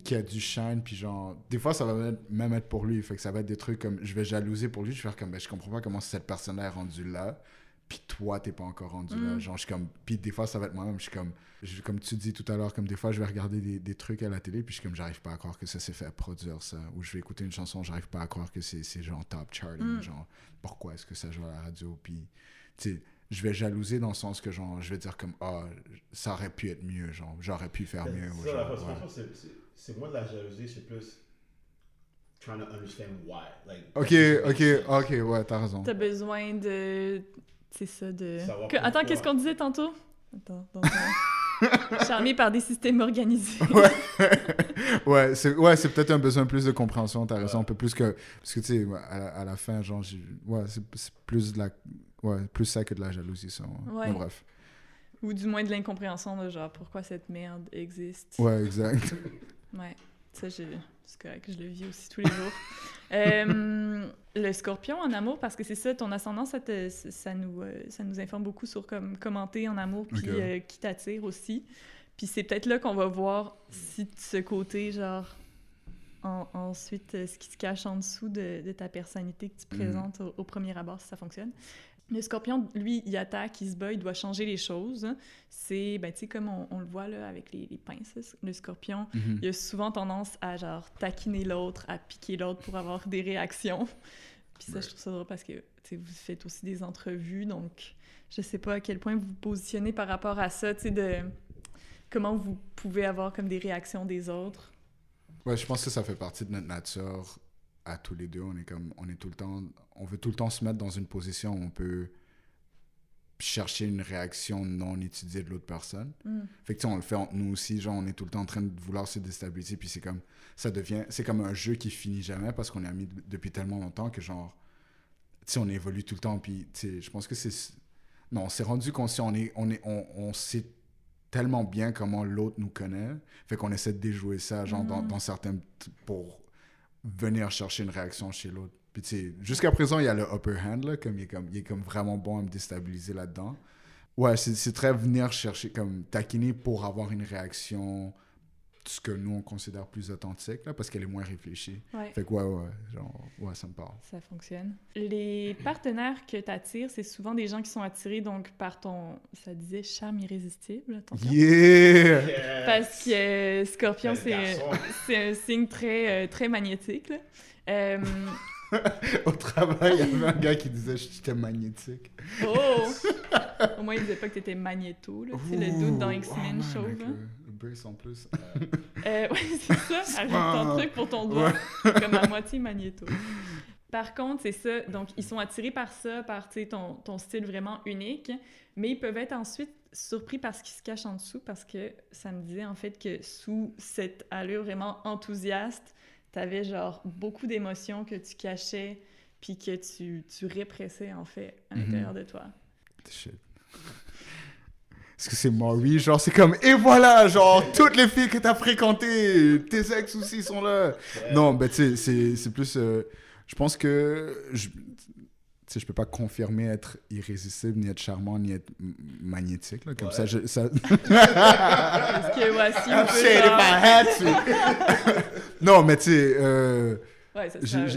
qui a du shine, puis genre, des fois, ça va même être, pour lui. Fait que ça va être des trucs comme, je vais jalouser pour lui, je vais faire comme, ben, je comprends pas comment cette personne-là est rendue là, puis toi, t'es pas encore rendu là. Mm. Genre, je suis comme, puis des fois, ça va être moi-même, je suis comme, je- comme tu dis tout à l'heure, comme des fois, je vais regarder des, des trucs à la télé, puis je suis comme, j'arrive pas à croire que ça s'est fait produire ça. Ou je vais écouter une chanson, j'arrive pas à croire que c'est c'est genre top charting. Mm. Genre, pourquoi est-ce que ça joue à la radio? Puis, tu sais, je vais jalouser dans le sens que, genre, je vais dire comme, ah, ça aurait pu être mieux, genre, j'aurais pu faire mieux. Ça, genre, ouais. c'est- moins de la jalousie, c'est plus trying to understand why. Like, Ok, ok, ok, ouais, t'as raison. T'as besoin de. C'est ça, de. Que- Attends, qu'est-ce qu'on disait tantôt? Attends, attends. Charmé par des systèmes organisés. ouais, c'est ouais, c'est peut-être un besoin plus de compréhension, t'as raison, Ouais. un peu plus que parce que tu sais à, la- à la fin genre ouais, c'est plus de la ouais, plus ça que de la jalousie ça. Ouais. Ouais. Mais bref. Ou du moins de l'incompréhension de genre pourquoi cette merde existe. Ouais, exact. Ouais. Ça, je... c'est correct, je le vis aussi tous les jours. Euh, le scorpion en amour, parce que c'est ça, ton ascendant, ça, te- ça, nous, euh, ça nous informe beaucoup sur comme, commenter en amour, puis euh, qui t'attire aussi. Puis c'est peut-être là qu'on va voir si de ce côté, genre, en- ensuite, ce qui se cache en dessous de, de ta personnalité que tu Mhm. présentes au, au premier abord, si ça fonctionne. Le scorpion, lui, il attaque, il se bat, il doit changer les choses. C'est, ben, tu sais, comme on, on le voit là avec les, les pinces, le scorpion, Mhm. il a souvent tendance à genre taquiner l'autre, à piquer l'autre pour avoir des réactions. Puis ça, je trouve ça drôle parce que tu sais, vous faites aussi des entrevues, donc je sais pas à quel point vous vous positionnez par rapport à ça, tu sais, de comment vous pouvez avoir comme des réactions des autres. Ouais, je pense que ça fait partie de notre nature à tous les deux, on est comme on est tout le temps on veut tout le temps se mettre dans une position où on peut chercher une réaction non étudiée de l'autre personne. Mm. Fait que tu sais, on le fait entre nous aussi, genre on est tout le temps en train de vouloir se déstabiliser, puis c'est comme ça devient, c'est comme un jeu qui finit jamais parce qu'on est amis de- depuis tellement longtemps que genre, tu sais, on évolue tout le temps, puis tu sais, je pense que c'est, non, on s'est rendu conscient, on est, on est, on, on sait tellement bien comment l'autre nous connaît, fait qu'on essaie de déjouer ça, genre dans, Mhm. dans certains, pour venir chercher une réaction chez l'autre. Puis tu sais, jusqu'à présent, il y a le upper hand, là, comme il est comme, il est comme vraiment bon à me déstabiliser là-dedans. Ouais, c'est très venir chercher, comme taquiner pour avoir une réaction, ce que nous on considère plus authentique, là, parce qu'elle est moins réfléchie. Ouais, Fait que ouais, ouais, genre, ouais, ça me parle. ça fonctionne. Les partenaires que tu attires, c'est souvent des gens qui sont attirés donc par ton, ça disait charme irrésistible, attention. Yeah! Yes. Parce que euh, Scorpion, c'est c'est un signe très, euh, très magnétique. là. Euh, Au travail, il y avait un gars qui disait que j'étais magnétique. Oh! Au moins, il disait pas que t'étais magnéto, là. Tu sais, le doute dans X-Men oh man, en plus. Euh, ouais, c'est ça. Ajoute ton truc pour ton doigt. Comme à moitié magnéto. Par contre, c'est ça. Donc, ils sont attirés par ça, par ton, ton style vraiment unique. Mais ils peuvent être ensuite surpris par ce qui se cache en dessous parce que ça me disait en fait que sous cette allure vraiment enthousiaste, t'avais genre beaucoup d'émotions que tu cachais puis que tu, tu répressais en fait à Mhm. l'intérieur de toi. Shit. Est-ce que c'est Maury? Genre, c'est comme, et voilà, genre, toutes les filles que t'as fréquentées, tes ex aussi sont là. Non, ben, tu sais, c'est- c'est plus. euh, je pense que. Je, tu sais, je peux pas confirmer être irrésistible, ni être charmant, ni être m- magnétique, là. Comme Ouais. ça, je, ça... Que voici un I'm had to. non, mais tu sais, euh, Ouais,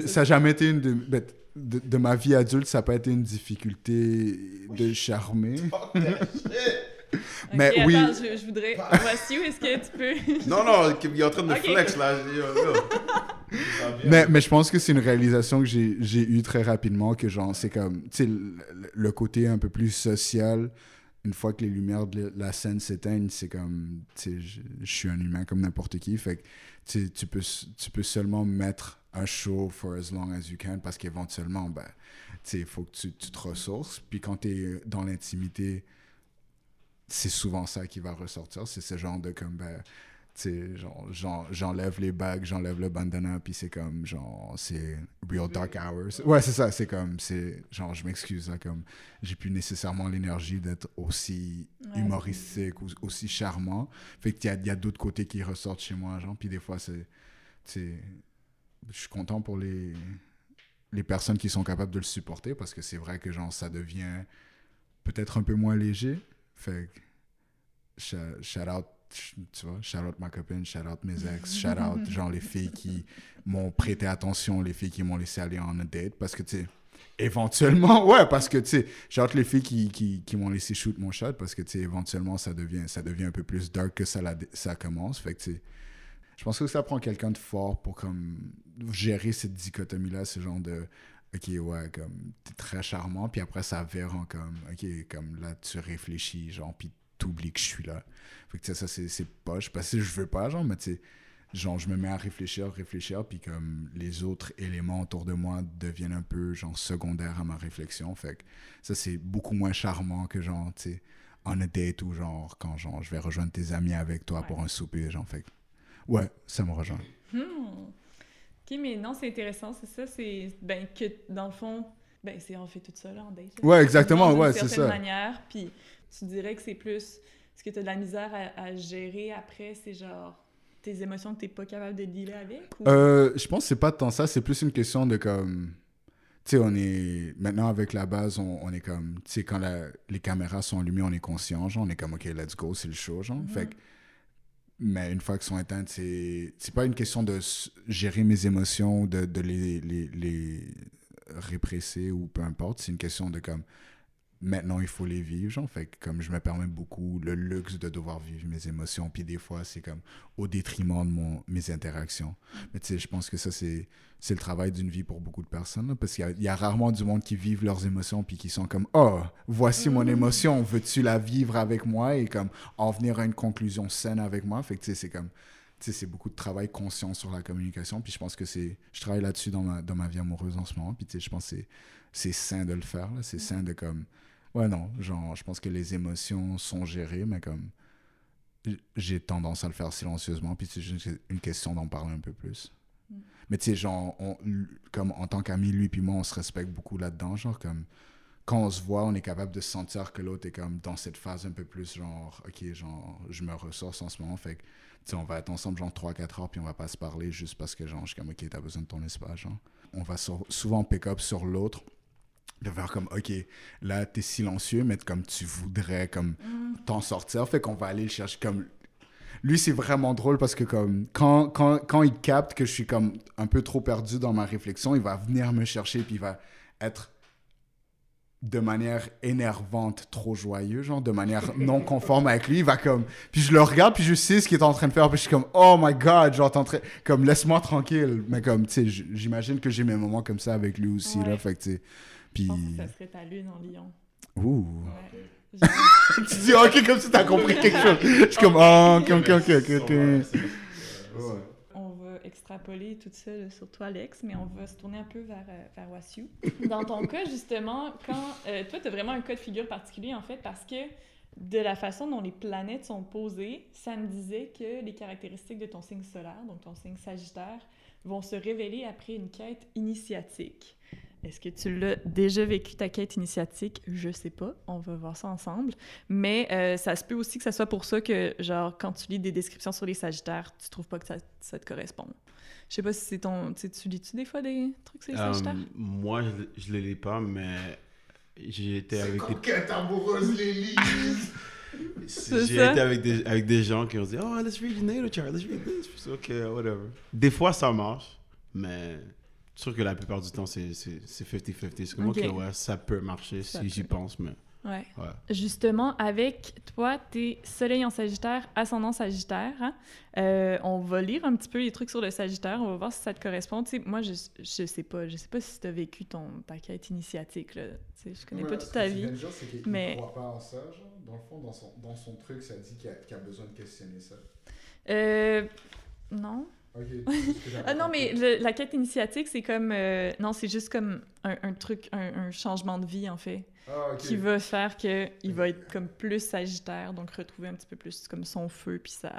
ça, n'a jamais été une de, ben, de, de ma vie adulte, ça n'a pas été une difficulté de charmer. Mais attends, oui. je, je voudrais. Voici où est-ce que tu peux? Non, non, il est en train de Ok. flex là. Va bien. Mais, mais je pense que c'est une réalisation que j'ai j'ai eue très rapidement, que genre, c'est comme, tu sais, le, le côté un peu plus social, une fois que les lumières de la scène s'éteignent, c'est comme, tu sais, je, je suis un humain comme n'importe qui, fait que, tu sais, tu peux, tu peux seulement mettre un show for as long as you can, parce qu'éventuellement, ben, tu sais, il faut que tu, tu te ressources, puis quand tu es dans l'intimité, c'est souvent ça qui va ressortir, c'est ce genre de comme, ben, tu sais, j'enlève les bagues, j'enlève le bandana, puis c'est comme, genre, c'est real dark hours. Ouais, c'est ça, c'est comme, c'est, genre, je m'excuse, là, comme, j'ai plus nécessairement l'énergie d'être aussi Ouais, humoristique ou aussi charmant. Fait qu'il y a, il y a d'autres côtés qui ressortent chez moi, genre, puis des fois, c'est, tu sais, je suis content pour les, les personnes qui sont capables de le supporter, parce que c'est vrai que, genre, ça devient peut-être un peu moins léger. Fait que, shout, shout out, tu vois, shout out ma copine, shout out mes ex, shout out, genre, les filles qui m'ont prêté attention, les filles qui m'ont laissé aller en a date, parce que, tu sais, éventuellement, ouais, parce que, tu sais, shout out les filles qui, qui, qui m'ont laissé shoot mon shot, parce que, tu sais, éventuellement, ça devient, ça devient un peu plus dark que ça, la- ça commence. Fait que, tu sais, je pense que ça prend quelqu'un de fort pour, comme, gérer cette dichotomie-là, ce genre de ok, ouais, comme, t'es très charmant, puis après, ça vire en comme, ok, comme là, tu réfléchis, genre, puis t'oublies que je suis là. Fait que, ça, c'est poche, parce que je veux pas, genre, mais tu sais, genre, je me mets à réfléchir, réfléchir, puis comme, les autres éléments autour de moi deviennent un peu, genre, secondaires à ma réflexion. Fait que, ça, c'est beaucoup moins charmant que, genre, tu sais, en a date ou, genre, quand, genre, je vais rejoindre tes amis avec toi pour un souper, genre, fait que, ouais, ça me rejoint. Hmm. Ok, mais non, c'est intéressant, c'est ça. C'est ben que dans le fond, ben c'est on fait tout ça là en date. là. Ouais, exactement, ouais, c'est ça. manière, puis tu dirais que c'est plus ce que tu as de la misère à, à gérer après, c'est genre tes émotions que t'es pas capable de dealer avec ou... Euh, je pense que c'est pas tant ça, c'est plus une question de comme. Tu sais, on est. Maintenant, avec la base, on, on est comme. Tu sais, quand la- les caméras sont allumées, on est conscient, genre, on est comme, OK, let's go, c'est le show, genre. Mhm. Fait que- Mais une fois qu'elles sont éteintes, c'est. C'est pas une question de gérer mes émotions, de, de les, les, les répresser ou peu importe. C'est une question de comme. Maintenant, il faut les vivre, genre. Fait que comme je me permets beaucoup le luxe de devoir vivre mes émotions, puis des fois, c'est comme au détriment de mon, mes interactions. Mais tu sais, je pense que ça, c'est, c'est le travail d'une vie pour beaucoup de personnes. là, parce qu'il y a, il y a rarement du monde qui vivent leurs émotions puis qui sont comme Oh, voici mon Mhm. émotion, veux-tu la vivre avec moi et comme en venir à une conclusion saine avec moi. Fait que tu sais, c'est comme. Tu sais, c'est beaucoup de travail conscient sur la communication. Puis je pense que c'est. Je travaille là-dessus dans ma, dans ma vie amoureuse en ce moment. Puis tu sais, je pense que c'est, c'est sain de le faire. C'est sain de comme. Ouais, non. Genre, je pense que les émotions sont gérées, mais comme j'ai tendance à le faire silencieusement, puis c'est juste une question d'en parler un peu plus. Mm. Mais tu sais, genre, on- comme en tant qu'amis, lui puis moi, on se respecte beaucoup là-dedans, genre, comme, quand on se voit, on est capable de sentir que l'autre est comme dans cette phase un peu plus, genre, ok, genre, je me ressource en ce moment, fait que, tu sais, on va être ensemble, genre, 3-4 heures, puis on va pas se parler juste parce que, genre, je suis comme, ok, t'as besoin de ton espace, genre. On va souvent pick-up sur l'autre, de faire comme, ok, là, t'es silencieux, mais comme tu voudrais, comme, Hmm. t'en sortir. Fait qu'on va aller le chercher comme. Lui, c'est vraiment drôle parce que comme quand, quand, quand il capte que je suis comme un peu trop perdu dans ma réflexion, il va venir me chercher puis il va être de manière énervante, trop joyeux, genre, de manière non conforme avec lui. Il va comme. Puis je le regarde, puis je sais ce qu'il est en train de faire. Puis je suis comme, oh my god, genre, train. Comme, laisse-moi tranquille. Mais comme, tu sais, j'imagine que j'ai mes moments comme ça avec lui aussi, Ouais. là. Fait que, tu sais. Je Puis. pense que ça serait ta lune en lion. Ouh. Ouais. Tu dis, ok, comme si t'as compris quelque chose. Je suis comme, oh, ok, ok, ok, ok. Ouais. on va extrapoler tout ça sur toi, Alex, mais on va se tourner un peu vers, euh, vers Wassiu. Dans ton cas, justement, quand euh, toi, tu as vraiment un cas de figure particulier, en fait, parce que de la façon dont les planètes sont posées, ça me disait que les caractéristiques de ton signe solaire, donc ton signe Sagittaire, vont se révéler après une quête initiatique. Est-ce que tu l'as déjà vécu, ta quête initiatique? Je sais pas. On va voir ça ensemble. Mais euh, ça se peut aussi que ça soit pour ça que, genre, quand tu lis des descriptions sur les Sagittaires, tu trouves pas que ça, ça te correspond. Je sais pas si c'est ton... Tu sais, tu lis-tu des fois des trucs sur les Sagittaires? Euh, moi, je, je les lis pas, mais j'ai été avec des quête amoureuse, les. C'est J'ai été avec des, avec des gens qui ont dit Oh, let's read natal chart, let's read this. Ok, whatever. Des fois, ça marche, mais je trouve que la plupart du temps, c'est c'est- c'est 50-50. C'est comme, ok, Ok. ouais, ça peut marcher Ça si j'y pense, mais Ouais. ouais. Justement, avec toi, t'es Soleil en Sagittaire, ascendant Sagittaire. hein. Euh, on va lire un petit peu les trucs sur le Sagittaire. On va voir si ça te correspond. Tu sais, moi, je, je sais pas. Je sais pas si tu as vécu ton, ta quête initiatique. Là. Tu sais, je connais pas toute ta vie. c'est mais- croit pas en ça, genre. Dans le fond, dans son, dans son truc, ça dit qu'il a, qu'il a besoin de questionner ça. Euh, non. Ah non, mais le- la quête initiatique, c'est comme... euh, non, c'est juste comme un, un truc, un, un changement de vie, en fait, Ah, ok. qui va faire que il va être comme plus Sagittaire, donc retrouver un petit peu plus comme son feu, puis sa,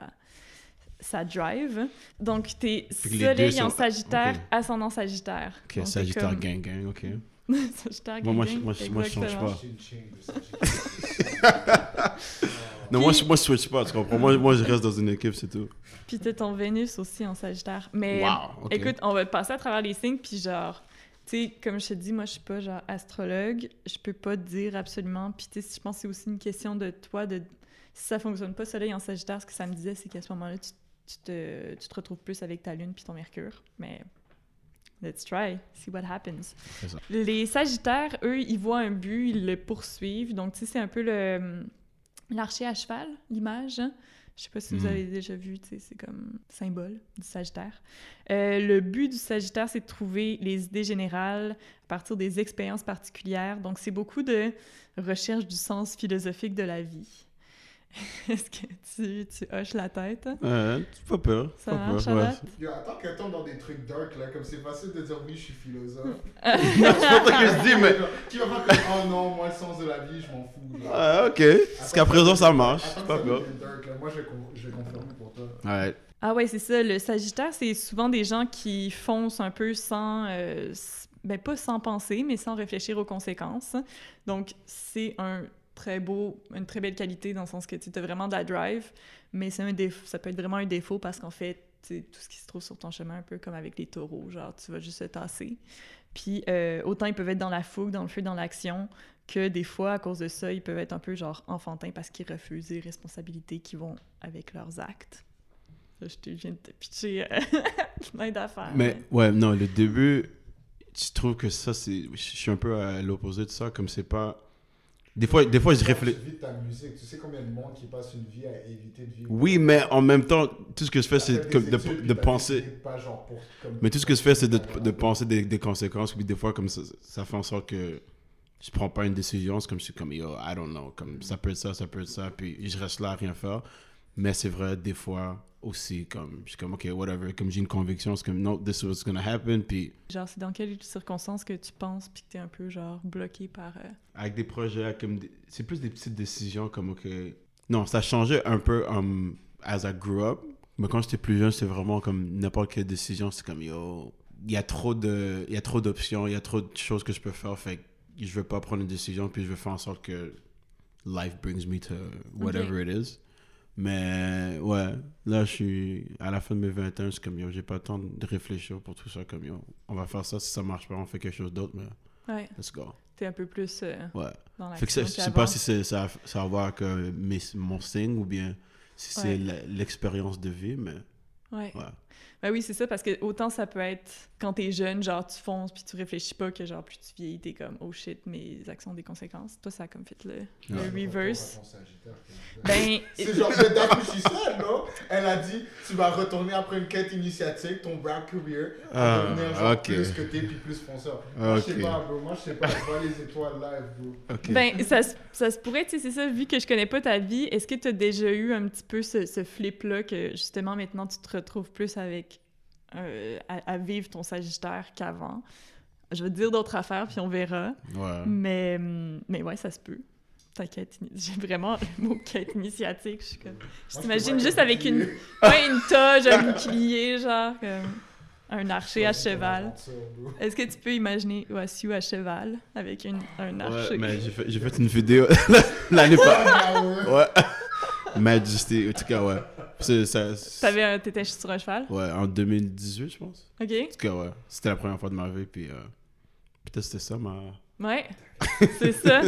sa drive. Donc, t'es Soleil en sont- Sagittaire, ascendant Sagittaire. Ok, Donc, Sagittaire comme- gang gang, ok. Sagittaire Moi, moi, gang, je- moi, je- moi, je change pas. Non, moi, je, moi, je switch pas, tu comprends. Moi, moi, je reste dans une équipe, c'est tout. Puis t'as ton Vénus aussi en Sagittaire. Mais Wow, écoute, on va passer à travers les signes, puis genre, tu sais, comme je te dis, moi, je suis pas genre astrologue, je peux pas te dire absolument. Puis tu sais, je pense que c'est aussi une question de toi, de si ça fonctionne pas, Soleil en Sagittaire, ce que ça me disait, c'est qu'à ce moment-là, tu, tu te, tu te retrouves plus avec ta Lune puis ton Mercure. Mais let's try, see what happens. Ça. Les Sagittaires, eux, ils voient un but, ils le poursuivent. Donc, tu sais, c'est un peu le l'archer à cheval, l'image. hein. Je sais pas si vous Mhm. avez déjà vu, c'est comme symbole du Sagittaire. Euh, le but du Sagittaire, c'est de trouver les idées générales à partir des expériences particulières. Donc, c'est beaucoup de recherche du sens philosophique de la vie. Est-ce que tu, tu hoches la tête? Ouais, c'est pas peur. Ça pas marche, peur, ouais. Charlotte? Yo, attends qu'elle tombe dans des trucs dark, là, comme c'est facile de dire oui, je suis philosophe. C'est pas ça que je dis, mais. Tu vas pas comme, oh non, moi, le sens de la vie, je m'en fous. genre. Ah, ok. Parce qu'à présent, ça marche. Attends C'est que pas peur. dark, là. Moi, je vais, con- je vais confirmer pour toi. Ouais. Ah ouais, c'est ça. Le Sagittaire, c'est souvent des gens qui foncent un peu sans... euh, ben, pas sans penser, mais sans réfléchir aux conséquences. Donc, c'est un très beau, une très belle qualité dans le sens que tu as vraiment de la drive, mais c'est un défaut, ça peut être vraiment un défaut parce qu'en fait, tout ce qui se trouve sur ton chemin, un peu comme avec les taureaux, genre, tu vas juste te tasser. Puis, euh, autant ils peuvent être dans la fougue, dans le feu, dans l'action, que des fois, à cause de ça, ils peuvent être un peu, genre, enfantins parce qu'ils refusent les responsabilités qui vont avec leurs actes. Là, je te viens de te pitcher euh, plein d'affaires. Mais ouais, non, le début, tu trouves que ça, c'est. Je suis un peu à l'opposé de ça, comme c'est pas. Des fois, des fois je réfléchis. Tu sais combien de monde qui passe une vie à éviter de vivre. Oui, mais en même temps, tout ce que je fais, c'est de, études, de penser. décidé de pas, genre, pour- comme- Mais tout ce que je fais, c'est de, de penser des, des conséquences. Puis des fois, comme ça, ça fait en sorte que je prends pas une décision. C'est comme je suis comme, yo, I don't know. Comme ça peut être ça, ça peut être ça. Puis je reste là à rien faire. Mais c'est vrai, des fois aussi, comme je suis comme, ok, whatever. Comme j'ai une conviction, c'est comme, no, this is what's gonna happen. Puis Genre, c'est dans quelles circonstances que tu penses puis que t'es un peu, genre, bloqué par... euh, avec des projets, comme des- c'est plus des petites décisions comme, ok. Non, ça changeait un peu um, as I grew up. Mais quand j'étais plus jeune, c'était vraiment comme n'importe quelle décision. C'est comme, yo, il y a trop de, il y a trop d'options, il y a trop de choses que je peux faire. Fait que je veux pas prendre une décision, puis je veux faire en sorte que life brings me to whatever it is. Mais ouais, là, je suis à la fin de mes 21, c'est comme, yo, j'ai pas le temps de réfléchir pour tout ça. Comme, yo, on va faire ça, si ça marche pas, on fait quelque chose d'autre, mais Ouais, let's go. t'es un peu plus euh, Ouais. dans la Fait que ça- je sais pas si c'est ça, ça a à voir avec euh, mes- mon signe ou bien si c'est Ouais. l'expérience de vie, mais Ouais. ouais. Ben oui, c'est ça, parce que autant ça peut être quand t'es jeune, genre tu fonces puis tu réfléchis pas, que genre plus tu vieillis, t'es comme oh shit, mes actions ont des conséquences. Toi, ça a comme fait le, le reverse. À Ben, C'est genre de Daphne Chisel, non? Elle a dit tu vas retourner après une quête initiatique, ton rap career, Ah, à devenir genre ok. plus que t'es puis plus fonceur. Moi, je sais Ok. pas, bro. Moi, je sais pas. Je vois les étoiles live, bro. Ben ça, se- ça se pourrait, tu sais, c'est ça, vu que je connais pas ta vie, est-ce que t'as déjà eu un petit peu ce, ce flip-là que justement maintenant tu te retrouves plus avec euh, à, à vivre ton Sagittaire qu'avant? Je vais te dire d'autres affaires puis on verra. Ouais. Mais, hum, mais ouais, ça se peut. Ini- J'ai vraiment le mot quête initiatique. Je suis comme. Je t'imagine juste avec une, ouais, une toge, un bouclier, genre, comme un archer à cheval. Est-ce que tu peux imaginer Wassiu à cheval avec une, un archer? Ouais, mais j'ai fait, j'ai fait une vidéo l'année passée. Ouais. Majesty, en tout cas, ouais. T'avais un- T'étais sur un cheval? Ouais, en 2018, je pense. Ok. En tout cas, ouais. C'était la première fois de ma vie, puis euh, peut-être c'était ça, ma... Ouais. C'est ça.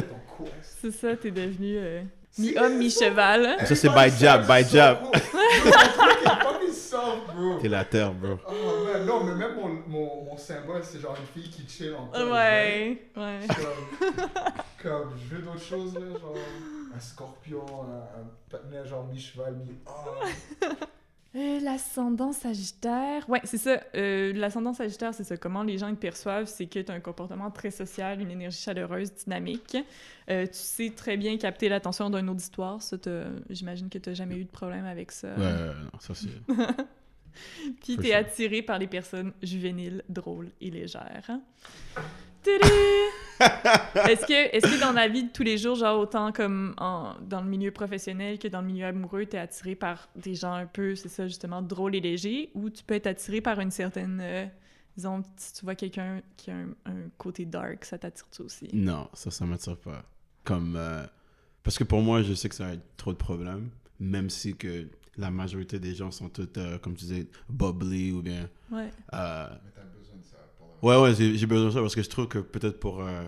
C'est ça, t'es devenu euh, mi-homme, mi-cheval. Ça, c'est by jab, by jab. T'es la terre, bro. Oh man, non, mais même mon, mon, mon symbole, c'est genre une fille qui chill en Ouais, ouais. Comme, comme, je veux d'autres choses, là, genre un scorpion, un, un genre mi-cheval, mi... Oh. Euh, l'ascendant sagittaire. Ouais, c'est ça. Euh, l'ascendant sagittaire, c'est ça. Comment les gens te perçoivent, c'est que tu as un comportement très social, une énergie chaleureuse, dynamique. Euh, tu sais très bien capter l'attention d'un auditoire. Ça, j'imagine que tu n'as jamais eu de problème avec ça. Ouais, non, ça c'est... Puis tu es sure. attiré par les personnes juvéniles, drôles et légères. Est-ce que, est que dans la vie de tous les jours, genre autant comme en- dans le milieu professionnel que dans le milieu amoureux, tu es attiré par des gens un peu, c'est ça justement, drôles et légers, ou tu peux être attiré par une certaine... euh, disons, si tu vois quelqu'un qui a un, un côté dark, ça t'attire toi aussi? Non, ça, ça m'attire pas. Comme... euh, Parce que pour moi, je sais que ça a trop de problèmes, même si que la majorité des gens sont tous, euh, comme tu disais, bubbly ou bien... Ouais. Ouais, ouais, j'ai besoin de ça parce que je trouve que peut-être pour euh,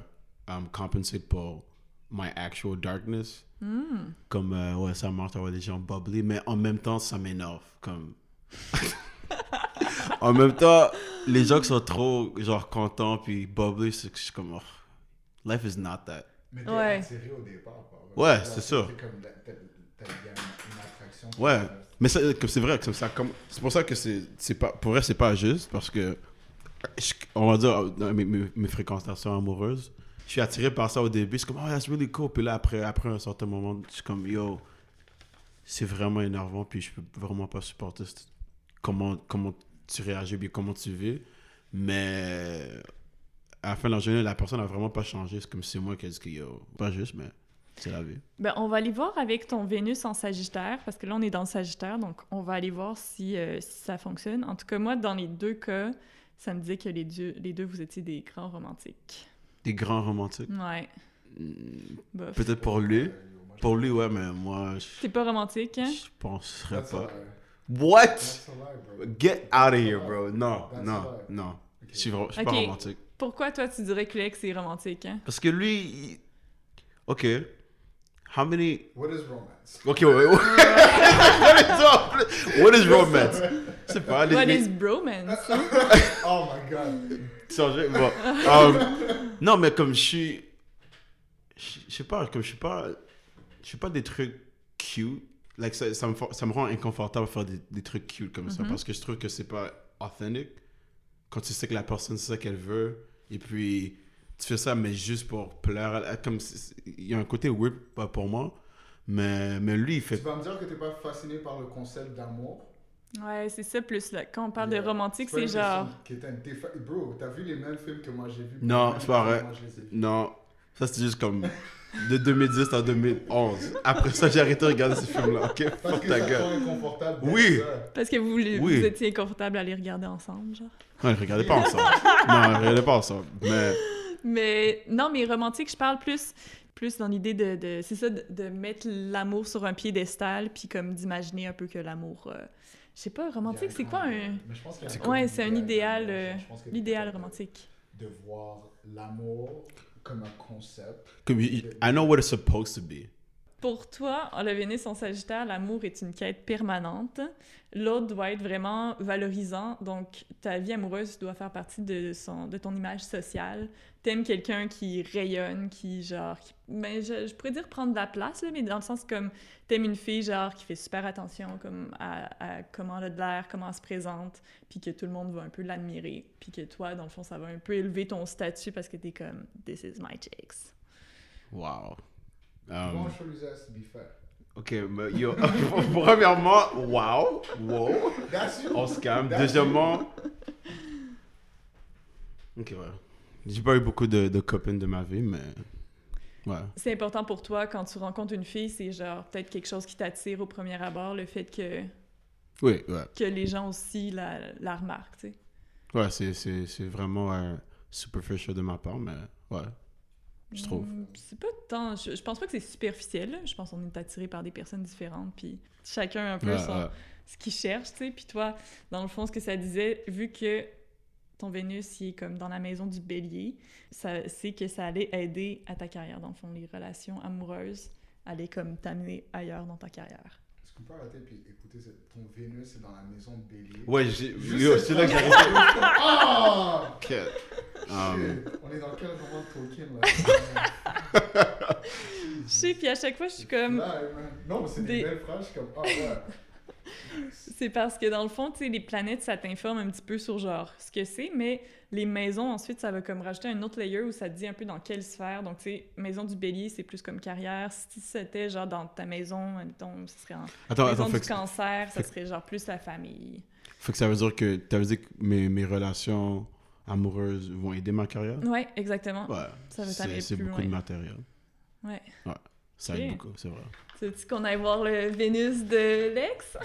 um, compensate pour my actual darkness, Hmm. comme, euh, ouais, ça marche d'avoir des gens bubbly, mais en même temps, ça m'énerve. Comme... en même temps, les gens qui sont trop, genre, contents puis bubbly, c'est que je suis comme, oh, life is not that. Mais t'es Ouais. attiré au départ. Ouais, c'est ça. comme la- une, attraction. Ouais. Mais ça- comme c'est vrai, comme ça, comme, c'est pour ça que c'est, c'est pas, pour elle, c'est pas juste parce que, on va dire, dans mes, mes, mes fréquentations amoureuses, je suis attiré par ça au début, c'est comme, oh, that's really cool. Puis là, après, après un certain moment, je suis comme, yo, c'est vraiment énervant, puis je peux vraiment pas supporter comment, comment tu réagis, bien comment tu vis. Mais à la fin de la journée, la personne a vraiment pas changé. C'est comme c'est moi qui ai dit que, yo, pas juste, mais c'est la vie. Ben, on va aller voir avec ton Vénus en Sagittaire, parce que là, on est dans le Sagittaire, donc on va aller voir si, euh, si ça fonctionne. En tout cas, moi, dans les deux cas, ça me disait que les deux, les deux vous étiez des grands romantiques. Des grands romantiques? Ouais, bof. Peut-être pour lui. Pour lui, ouais, mais moi, je, T'es pas romantique, hein? je penserais That's pas. What? That's a lie, bro. Get out of here, bro. Non, That's non, non. Ok. Je suis, je suis pas romantique. Pourquoi toi, tu dirais que l'ex est romantique, hein? Parce que lui, il- ok. How many? What is romance? Ok, ouais, ouais. What is- What is romance? C'est pas les. What les- is bromance? Oh my god. changer. Bon. Um, non, mais comme je suis. Je sais pas, comme je suis pas. Je suis pas des trucs cute. Like, ça, ça, me, for- ça me rend inconfortable de faire des, des trucs cute comme ça Mhm. parce que je trouve que c'est pas authentique. Quand tu sais que la personne c'est ça qu'elle veut et puis tu fais ça, mais juste pour plaire. Comme il y a un côté weird pas pour moi, mais, mais lui il Tu fait. vas me dire que t'es pas fasciné par le concept d'amour? Ouais, c'est ça plus, là. Quand on parle Yeah. de romantique, c'est genre... Bro, t'as vu les mêmes films que moi j'ai vus? Non, Les c'est pas vrai. les. Non, ça c'était juste comme de 2010 à 2011. Après ça, j'ai arrêté de regarder ces films-là. Ok, Parce que ta gueule. Oui. Parce que vous, vous Oui. étiez inconfortable à les regarder ensemble, genre. Ouais, regardez pas ensemble. non, regardez pas ensemble. Mais Mais non, mais romantique, je parle plus, plus dans l'idée de, de- c'est ça, de, de mettre l'amour sur un piédestal, puis comme d'imaginer un peu que l'amour, euh, je sais pas, romantique, c'est quoi un, Mais je pense qu'il y a C'est comme ouais, c'est un idéal, euh, l'idéal romantique. De voir l'amour comme un concept. comme, I know what it's supposed to be. Pour toi, le Vénus en Sagittaire, l'amour est une quête permanente. L'autre doit être vraiment valorisant. Donc, ta vie amoureuse doit faire partie de, ton image sociale. T'aimes quelqu'un qui rayonne, qui, genre... Qui, ben, je, je, pourrais dire prendre de la place, là, mais dans le sens comme t'aimes une fille, genre, qui fait super attention comme à, à comment elle a de l'air, comment elle se présente, puis que tout le monde va un peu l'admirer. Puis que toi, dans le fond, ça va un peu élever ton statut parce que t'es comme « This is my chicks ». Wow. Um, be fair. Ok, mais yo, premièrement, wow, wow, on se calme. Deuxièmement, ok, ouais. J'ai pas eu beaucoup de, de, copines de ma vie, mais ouais. C'est important pour toi quand tu rencontres une fille, c'est genre peut-être quelque chose qui t'attire au premier abord, le fait que. Oui, ouais. Que les gens aussi la, la remarquent, tu sais. Ouais, c'est vraiment euh, superficial de ma part, mais ouais je trouve. Mm, c'est pas tant. Je, pense pas que c'est superficiel. Je pense qu'on est attiré par des personnes différentes, puis chacun un peu ce qu'il cherche, tu sais. Puis toi, dans le fond, ce que ça disait, vu que ton Vénus, il est comme dans la maison du bélier, c'est que ça allait aider à ta carrière. Dans le fond, les relations amoureuses allaient comme t'amener ailleurs dans ta carrière. Qu'on peut arrêter et écouter ton Vénus est dans la maison de bélier? Ouais, c'est là que j'ai Ah! Um... On est dans quel moment de Tolkien là? Je sais, puis à chaque fois, je suis comme. non, mais c'est des... belles phrases, comme. Ah ouais. c'est parce que dans le fond, tu sais, les planètes, ça t'informe un petit peu sur genre ce que c'est, mais les maisons, ensuite, ça va comme rajouter un autre layer où ça te dit un peu dans quelle sphère. Donc, tu sais, maison du bélier, c'est plus comme carrière. Si c'était genre dans ta maison, ton, ce serait en attends, maison attends, du cancer, ça serait genre plus la famille. Fait que ça veut dire que, tu dit que mes, mes relations amoureuses vont aider ma carrière? Oui, exactement. Ouais. Ça va C'est beaucoup de matériel. Ouais. Ouais. Ça aide beaucoup, c'est vrai. Tu veux qu'on aille voir le Vénus de Lex?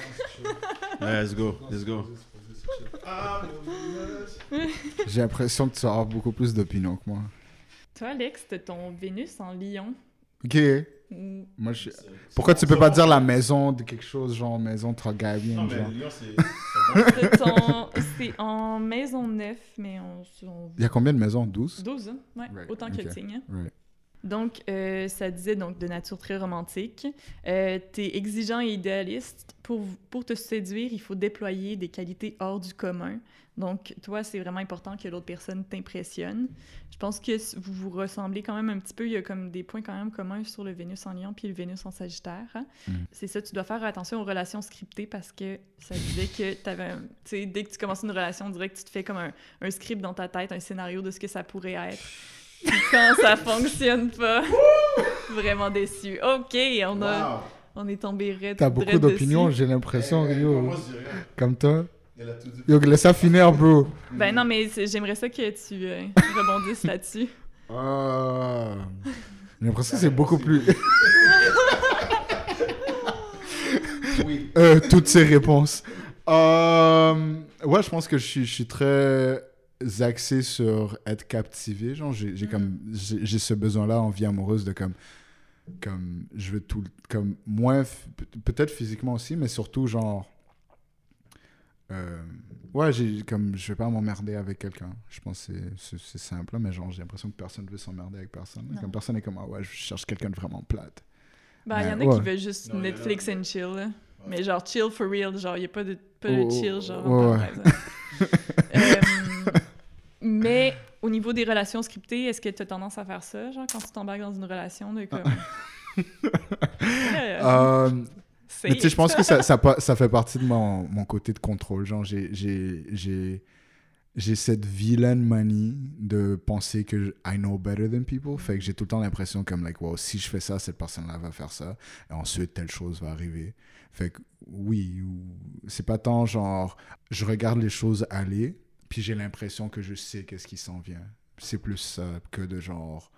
let's go, let's go. J'ai l'impression que tu vas avoir beaucoup plus d'opinions que moi. Toi, Lex, t'as ton Vénus en Lion. Ok. Mm. Moi, je... Pourquoi tu peux pas dire la maison de quelque chose, genre maison Targaryen? Non, mais Lyon, c'est en maison 9, mais on... Il y a combien de maisons? 12? 12, hein? ouais. Autant que le signe. Hein? Donc, euh, ça disait donc de nature très romantique. Euh, tu es exigeant et idéaliste. Pour, pour te séduire, il faut déployer des qualités hors du commun. Donc, toi, c'est vraiment important que l'autre personne t'impressionne. Je pense que vous vous ressemblez quand même un petit peu. Il y a comme des points quand même communs sur le Vénus en Lion puis le Vénus en Sagittaire. Hein. Mm. C'est ça, tu dois faire attention aux relations scriptées parce que ça disait que tu avais... Tu sais, dès que tu commences une relation, on dirait que tu te fais comme un, un script dans ta tête, un scénario de ce que ça pourrait être quand ça fonctionne pas, vraiment déçu. Ok, on a, on est tombé raide. T'as beaucoup d'opinions, j'ai l'impression, eh, Rio. Comme toi. Yo, laisse ça finir, bro. Ben non, mais j'aimerais ça que tu euh, rebondisses là-dessus. Ah. J'ai l'impression que c'est beaucoup plus. oui. Euh, toutes ces réponses. Euh, ouais, je pense que je suis, je suis très axé sur être captivé. Genre, j'ai mm. comme j'ai ce besoin-là en vie amoureuse de comme comme je veux tout comme moins peut-être physiquement aussi, mais surtout genre euh, ouais, j'ai comme je vais pas m'emmerder avec quelqu'un. Je pense que c'est simple, mais genre j'ai l'impression que personne veut s'emmerder avec personne. Comme personne est comme ah ouais, je cherche quelqu'un de vraiment plate. Bah, il y en a qui veulent juste Netflix and chill. Mais genre chill for real, genre il y a pas de pas de oh, chill genre. Ouais, euh, mais au niveau des relations scriptées, est-ce que tu as tendance à faire ça, genre quand tu t'embarques dans une relation de comme. euh, mais tu sais, je pense que ça, ça, ça, fait partie de mon, mon côté de contrôle. Genre, j'ai j'ai cette vilaine manie de penser que I know better than people. Fait que j'ai tout le temps l'impression comme, like, wow, si je fais ça, cette personne-là va faire ça. Et ensuite, telle chose va arriver. Fait que oui, c'est pas tant genre, je regarde les choses aller, puis j'ai l'impression que je sais qu'est-ce qui s'en vient. C'est plus ça que de genre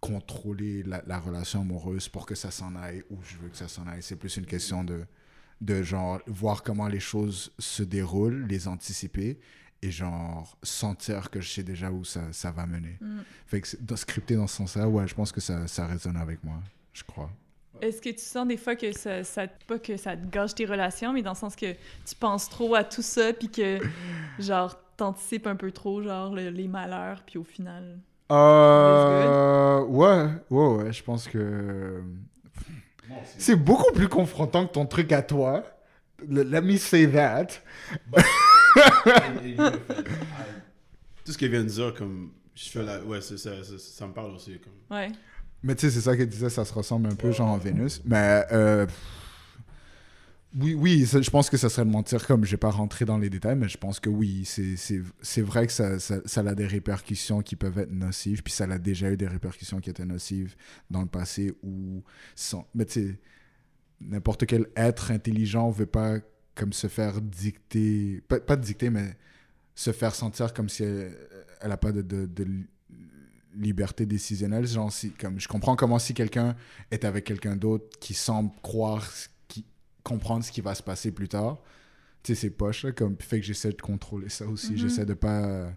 contrôler la, relation amoureuse pour que ça s'en aille où je veux que ça s'en aille. C'est plus une question de, de genre voir comment les choses se déroulent, les anticiper et genre sentir que je sais déjà où ça, ça va mener. Mm. Fait que dans, scripter dans ce sens-là, ouais, je pense que ça, ça résonne avec moi, je crois. Est-ce que tu sens des fois que ça, ça, pas que ça te gâche tes relations, mais dans le sens que tu penses trop à tout ça, puis que genre t'anticipes un peu trop, genre, les malheurs, puis au final. Euh. Ouais, ouais, ouais. Je pense que. C'est beaucoup plus confrontant que ton truc à toi. Le- Let me say that. Tout ce qu'elle vient de dire, comme. Je fais la. Ouais, ça, ça, ça me parle aussi. Comme... Ouais. Mais tu sais, c'est ça qu'elle disait, ça se ressemble un peu, genre en Vénus. Mais euh, oui, oui, je pense que ça serait de mentir comme je vais pas rentrer dans les détails, mais je pense que oui, c'est- vrai que ça, ça, ça a des répercussions qui peuvent être nocives, puis ça a déjà eu des répercussions qui étaient nocives dans le passé où sans, mais tu sais, n'importe quel être intelligent veut pas comme se faire dicter, pas, pas dicter, mais se faire sentir comme si elle, elle a pas de, de, de li- liberté décisionnelle. Genre, si, comme, je comprends comment si quelqu'un est avec quelqu'un d'autre qui semble croire, comprendre ce qui va se passer plus tard, tu sais, c'est poche, là, comme, fait que j'essaie de contrôler ça aussi. Mhm. J'essaie de pas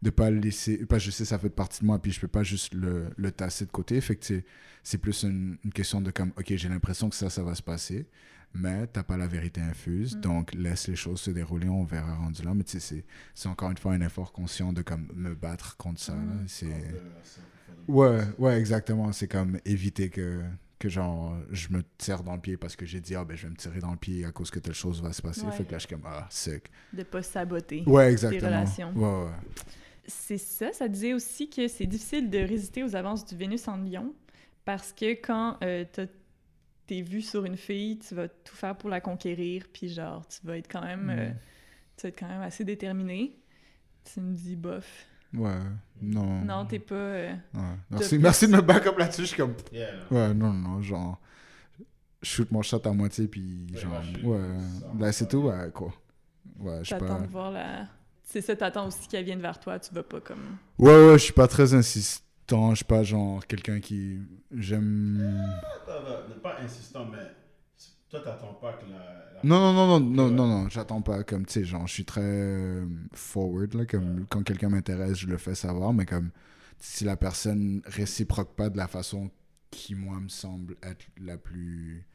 de pas le laisser parce que je sais ça fait partie de moi puis je peux pas juste le, le tasser de côté fait que c'est plus une, une question de comme ok j'ai l'impression que ça ça va se passer mais t'as pas la vérité infuse Mm. donc laisse les choses se dérouler on verra rendu là mais tu sais c'est c'est encore une fois un effort conscient de comme me battre contre ça là. Mm. c'est ouais ouais exactement c'est comme éviter que que genre je me tire dans le pied parce que j'ai dit ah ben je vais me tirer dans le pied à cause que telle chose va se passer Ouais. fait que là je suis comme ah sick De pas saboter. ouais exactement relations. ouais ouais C'est ça, ça disait aussi que c'est difficile de résister aux avances du Vénus en Lion parce que quand euh, t'as- t'es vu sur une fille, tu vas tout faire pour la conquérir, puis genre, tu vas être quand même, euh, Mm. tu vas être quand même assez déterminé. Tu me dis bof. Ouais, non. Non, t'es pas. euh, Ouais. Merci, plus- merci de me back up là-dessus. Je suis comme. Yeah. Ouais, non, non, genre. Shoot mon shot à moitié, puis Ouais, genre. Ouais. Là, c'est tout, ouais. quoi. Ouais, je suis T'attends pas. de voir la. C'est ça, t'attends aussi qu'elle vienne vers toi, tu vas pas comme. Ouais, ouais, je suis pas très insistant. Je suis pas genre quelqu'un qui. J'aime. Pas insistant, mais toi, t'attends pas que la. la- Non, non, non, non, non, Ouais. non, non, j'attends pas comme, tu sais, genre, je suis très euh, forward, là, comme, quand quelqu'un m'intéresse, je le fais savoir, mais comme, si la personne réciproque pas de la façon qui, moi, me semble être la plus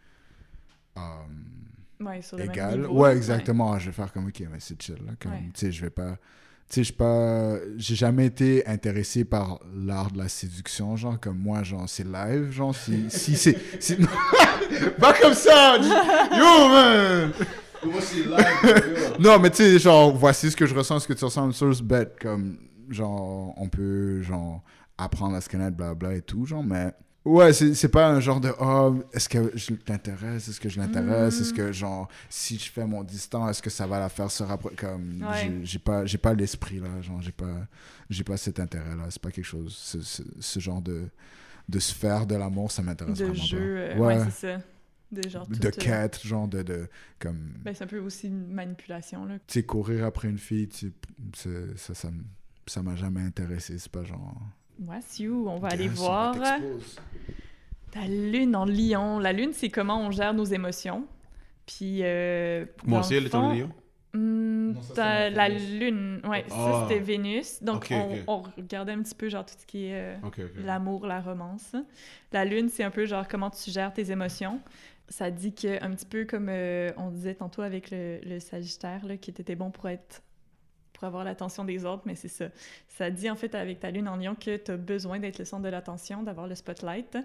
euh, Ouais, sur le même égale, niveau, ouais, exactement, je vais faire comme, ok, mais c'est chill, là, comme, Ouais. tu sais, je vais pas, tu sais, pas, j'ai jamais été intéressé par l'art de la séduction, genre, comme moi, genre, c'est live, genre, si, si c'est, si... pas comme ça, yo, man! Moi, c'est live. Non, mais tu sais, genre, voici ce que je ressens, ce que tu ressens, source bête, comme, genre, on peut, genre, apprendre à se connaître, blabla et tout, genre, mais. Ouais, c'est pas un genre de oh, est-ce que je t'intéresse, est-ce que je l'intéresse, Mm. est-ce que genre si je fais mon distant, est-ce que ça va la faire se rapprocher comme Ouais. j'ai- pas j'ai pas l'esprit là, genre j'ai pas j'ai pas cet intérêt là, c'est pas quelque chose ce, ce, ce genre de de sphère de l'amour, ça m'intéresse vraiment jeu, euh, pas. ouais, Ouais, c'est ça. De genre. de euh, quête, genre de de comme Ben, c'est un peu aussi une manipulation, là. tu sais, courir après une fille, ça, ça, ça m'a jamais intéressé. C'est pas genre. Ouais, Siou, on va aller voir t'expose. ta lune en lion. La lune, c'est comment on gère nos émotions. Puis. Euh, Moi dans aussi, le elle est en Lion? hmm, Non, ça, mon la Vénus. lune, ouais, ça Ah. c'était Vénus. Donc on, regardait un petit peu genre tout ce qui est euh, l'amour, la romance. La lune, c'est un peu genre comment tu gères tes émotions. Ça dit que un petit peu comme euh, on disait tantôt avec le, le Sagittaire, là, qui était bon pour être pour avoir l'attention des autres, mais c'est ça. Ça dit en fait avec ta lune en lion que tu as besoin d'être le centre de l'attention, d'avoir le spotlight.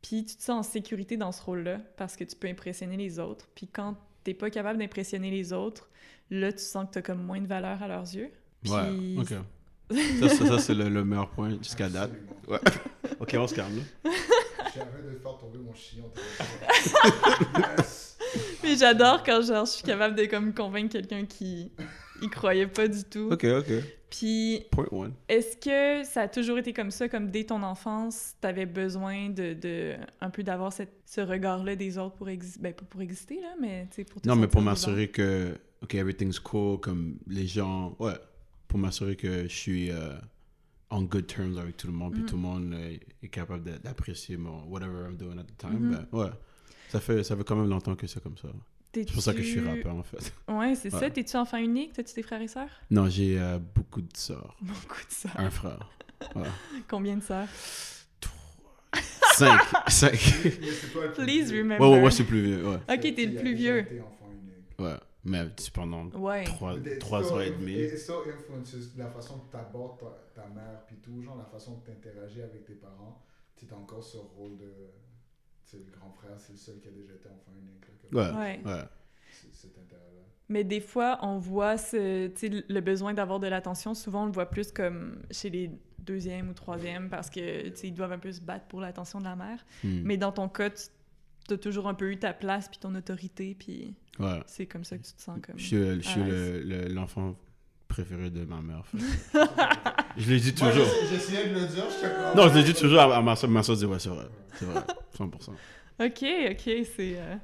Puis tu te sens en sécurité dans ce rôle-là parce que tu peux impressionner les autres. Puis quand t'es pas capable d'impressionner les autres, là tu sens que tu as comme moins de valeur à leurs yeux. Puis Ouais, ok. Ça, ça, ça, c'est le, le meilleur point jusqu'à date. Absolument. Ok, on se calme là. J'avais de faire tomber mon chien. Mais j'adore quand genre, je suis capable de comme convaincre quelqu'un qui y croyait pas du tout. Ok, ok. Puis est-ce que ça a toujours été comme ça, comme dès ton enfance, t'avais besoin de, de un peu d'avoir cette- ce regard-là des autres pour exister, ben pas pour exister là, mais tu sais pour te Non, mais pour m'assurer que, ok, everything's cool, comme les gens, ouais, pour m'assurer que je suis euh, on good terms avec tout le monde, puis Mhm. tout le monde euh, est capable d'apprécier mon whatever I'm doing at the time, ben ouais. Ça fait, ça fait quand même longtemps que c'est comme ça. C'est pour ça que je suis rappeur, en fait. Ouais, c'est ça. T'es-tu enfant unique? T'as-tu des frères et sœurs? Non, j'ai euh, beaucoup de sœurs. Beaucoup de sœurs. Un frère. Voilà. Combien de sœurs? Cinq. Cinq. Please remember. Ouais, ouais, ouais, c'est plus vieux, ouais. Ok, t'es le plus vieux. Ouais, mais pendant Ouais. trois, trois ans et demi. Et ça influences la façon que t'abordes ta, ta mère, puis tout, genre la façon que t'interagis avec tes parents. Tu as encore ce rôle de. Sais, le grand frère, c'est le seul qui a déjà été enfant unique. là, Ouais. Ouais. Ouais. c'est- Cet intérêt-là. Mais des fois, on voit ce, tu sais, le besoin d'avoir de l'attention. Souvent, on le voit plus comme chez les deuxièmes ou troisièmes parce que tu sais, ils doivent un peu se battre pour l'attention de la mère. Hmm. Mais dans ton cas, tu as toujours un peu eu ta place puis ton autorité, puis Ouais. c'est comme ça que tu te sens comme. Je suis, le- je suis à le- le- l'enfant préféré de ma mère. fait. je l'ai dit Moi, toujours. j'essa- j'essayais de le dire, j'étais comme. Non, je l'ai dit toujours à, à ma soeur. Ma soeur dit ouais, c'est vrai. C'est vrai. 100%. Ok, ok, c'est euh,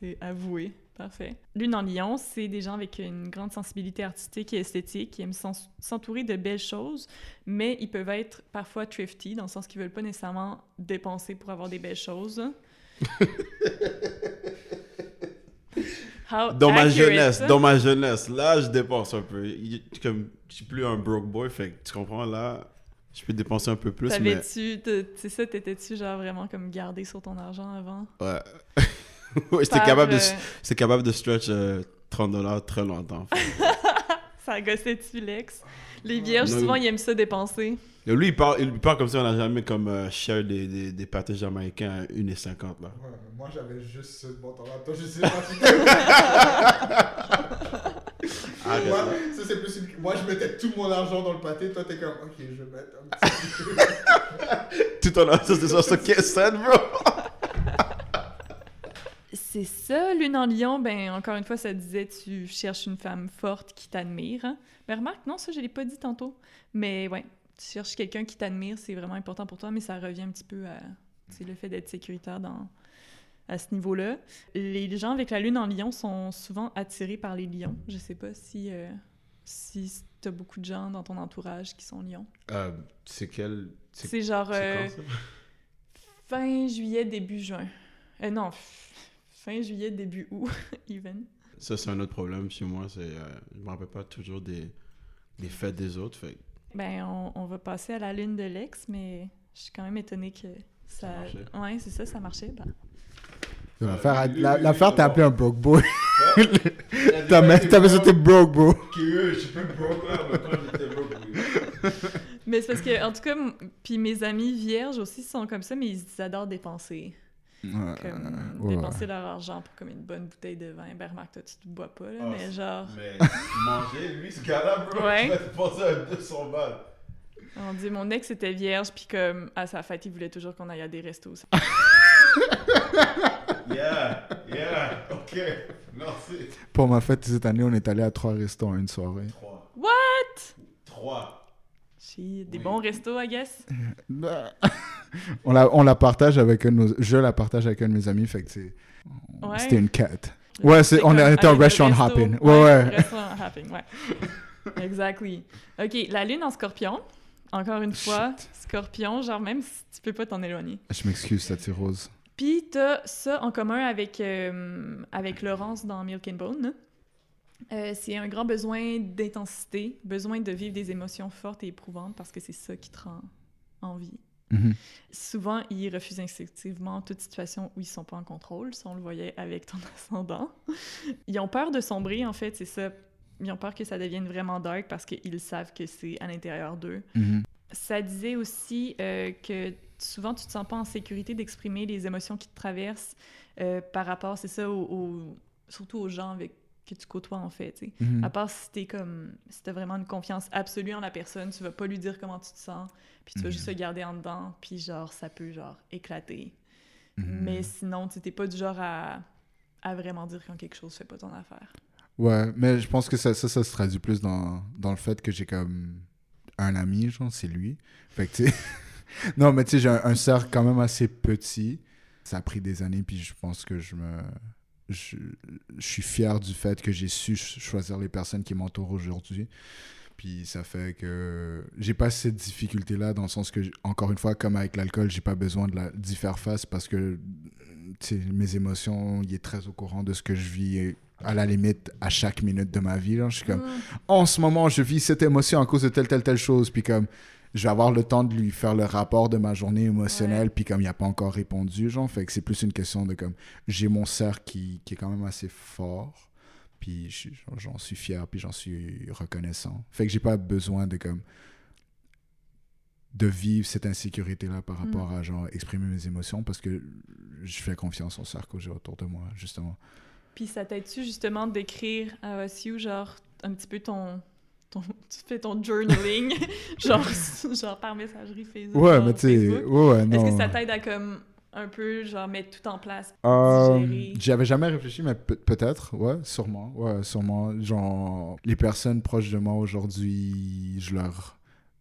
c'est avoué. Parfait. Lune en lion, c'est des gens avec une grande sensibilité artistique et esthétique qui aiment s'en- s'entourer de belles choses, mais ils peuvent être parfois thrifty, dans le sens qu'ils veulent pas nécessairement dépenser pour avoir des belles choses. How Dans ma jeunesse, ça? dans ma jeunesse, là, je dépense un peu. Comme, je suis plus un broke boy, fait que tu comprends, là, je peux dépenser un peu plus, mais... T'avais-tu, te- c'est ça, t'étais-tu genre vraiment comme gardé sur ton argent avant? Ouais. ouais, j'étais capable, de, euh, capable de stretch euh, 30 dollars très longtemps. Ça gossait-tu l'ex? Les vierges, Non, souvent, il- ils aiment ça dépenser. Et lui, il parle, il parle comme si on n'a jamais comme euh, share des, des, des pâtés jamaïcains à 1,50 là. Ouais, moi, j'avais juste ce montant-là. Toi, je sais pas. Moi, ça, c'est plus une- Moi, je mettais tout mon argent dans le pâté. Toi, t'es comme, ok, je vais mettre un petit peu. Tout en argent, c'est ça, ça caisse bro? C'est ça, Lune en Lion, ben encore une fois, ça disait tu cherches une femme forte qui t'admire. hein. Mais remarque, non, ça je l'ai pas dit tantôt. Mais ouais, tu cherches quelqu'un qui t'admire, c'est vraiment important pour toi, mais ça revient un petit peu à c'est le fait d'être sécuritaire dans à ce niveau-là. Les gens avec la Lune en Lion sont souvent attirés par les lions. Je sais pas si euh, si t'as beaucoup de gens dans ton entourage qui sont lions. Euh, c'est quel. C'est genre euh, quand, ça? fin juillet début juin. Euh, non, fin juillet début août, even. Ça, c'est un autre problème chez moi. C'est, euh, je me rappelle pas toujours des, des fêtes des autres. Fait Ben, on, on va passer à la lune de l'ex, mais je suis quand même étonnée que ça. Ça marchait. ouais, c'est ça, ça marchait. Ben, L'affaire, la- l'affaire, t'as appelé un broke boy. T'as mis- T'avais sauté broke, bro. je suis pas broke là, mais quand j'étais broke, oui. Mais c'est parce que, en tout cas, m- puis mes amis vierges aussi sont comme ça, mais ils adorent dépenser. Ouais, Comme ouais. dépenser leur argent pour comme une bonne bouteille de vin. Ben, remarque, toi, tu te bois pas, là, Ah, mais genre. Mais manger, lui, ce gars-là, bro, Ouais. il va te penser à 200 balles. On dit, mon ex était vierge, puis comme à sa fête, il voulait toujours qu'on aille à des restos. Yeah, yeah, ok, merci. Pour ma fête cette année, on est allé à trois restos en une soirée. 3. What? 3. Des Oui. bons restos, I guess? on, la, on la partage avec un de nos, je la partage avec un de mes amis, fait que c'est, Ouais. c'était une quête. Ouais, c'est- on aller au restaurant resto. hopping. Ouais, ouais. Restaurant hopping, ouais. exactly. OK, la lune en scorpion. Encore une fois, scorpion, genre même si tu peux pas t'en éloigner. Je m'excuse, Tati Rose. Puis t'as ça en commun avec, euh, avec Laurence dans Milk and Bone. Euh, c'est un grand besoin d'intensité, besoin de vivre des émotions fortes et éprouvantes parce que c'est ça qui te rend en vie. Mhm. Souvent, ils refusent instinctivement toute situation où ils sont pas en contrôle. Ça, on le voyait avec ton ascendant. Ils ont peur de sombrer, en fait, c'est ça. Ils ont peur que ça devienne vraiment dark parce qu'ils savent que c'est à l'intérieur d'eux. Mhm. Ça disait aussi euh, que souvent, tu te sens pas en sécurité d'exprimer les émotions qui te traversent euh, par rapport, c'est ça, au- au- surtout aux gens avec que tu côtoies, en fait. tu sais. Mhm. À part si t'es comme si t'as vraiment une confiance absolue en la personne, tu vas pas lui dire comment tu te sens, puis tu vas juste le garder en dedans, puis genre ça peut genre éclater. Mhm. Mais sinon, tu t'es pas du genre à, à vraiment dire quand quelque chose fait pas ton affaire. Ouais, mais je pense que ça, ça, ça se traduit plus dans, dans le fait que j'ai comme un ami, genre, c'est lui. Fait que, tu sais... non, mais tu sais, j'ai un, un cercle quand même assez petit. Ça a pris des années, puis je pense que je me... Je, je suis fier du fait que j'ai su ch- choisir les personnes qui m'entourent aujourd'hui. Puis ça fait que j'ai pas cette difficulté-là dans le sens que, encore une fois, comme avec l'alcool, j'ai pas besoin d'y faire face parce que mes émotions, il est très au courant de ce que je vis et à la limite à chaque minute de ma vie. genre, je suis comme, en ce moment, je vis cette émotion à cause de telle, telle, telle chose. Puis comme, je vais avoir le temps de lui faire le rapport de ma journée émotionnelle. Puis comme il n'a pas encore répondu, genre, fait que c'est plus une question de comme, j'ai mon cercle qui, qui est quand même assez fort. Puis je- j'en suis fier, puis j'en suis reconnaissant. Fait que j'ai pas besoin de comme de vivre cette insécurité-là par rapport à genre exprimer mes émotions parce que je fais confiance au cercle que j'ai autour de moi, justement. Puis ça t'aide-tu justement d'écrire à OSU, genre un petit peu ton. Ton tu fais ton journaling, genre, genre par messagerie Facebook. Ouais, mais tu sais, ouais, non. Est-ce que ça t'aide à comme un peu, genre, mettre tout en place? Euh, digérer? J'y avais jamais réfléchi, mais peut- peut-être, ouais, sûrement, ouais, sûrement. Genre, les personnes proches de moi aujourd'hui, je leur,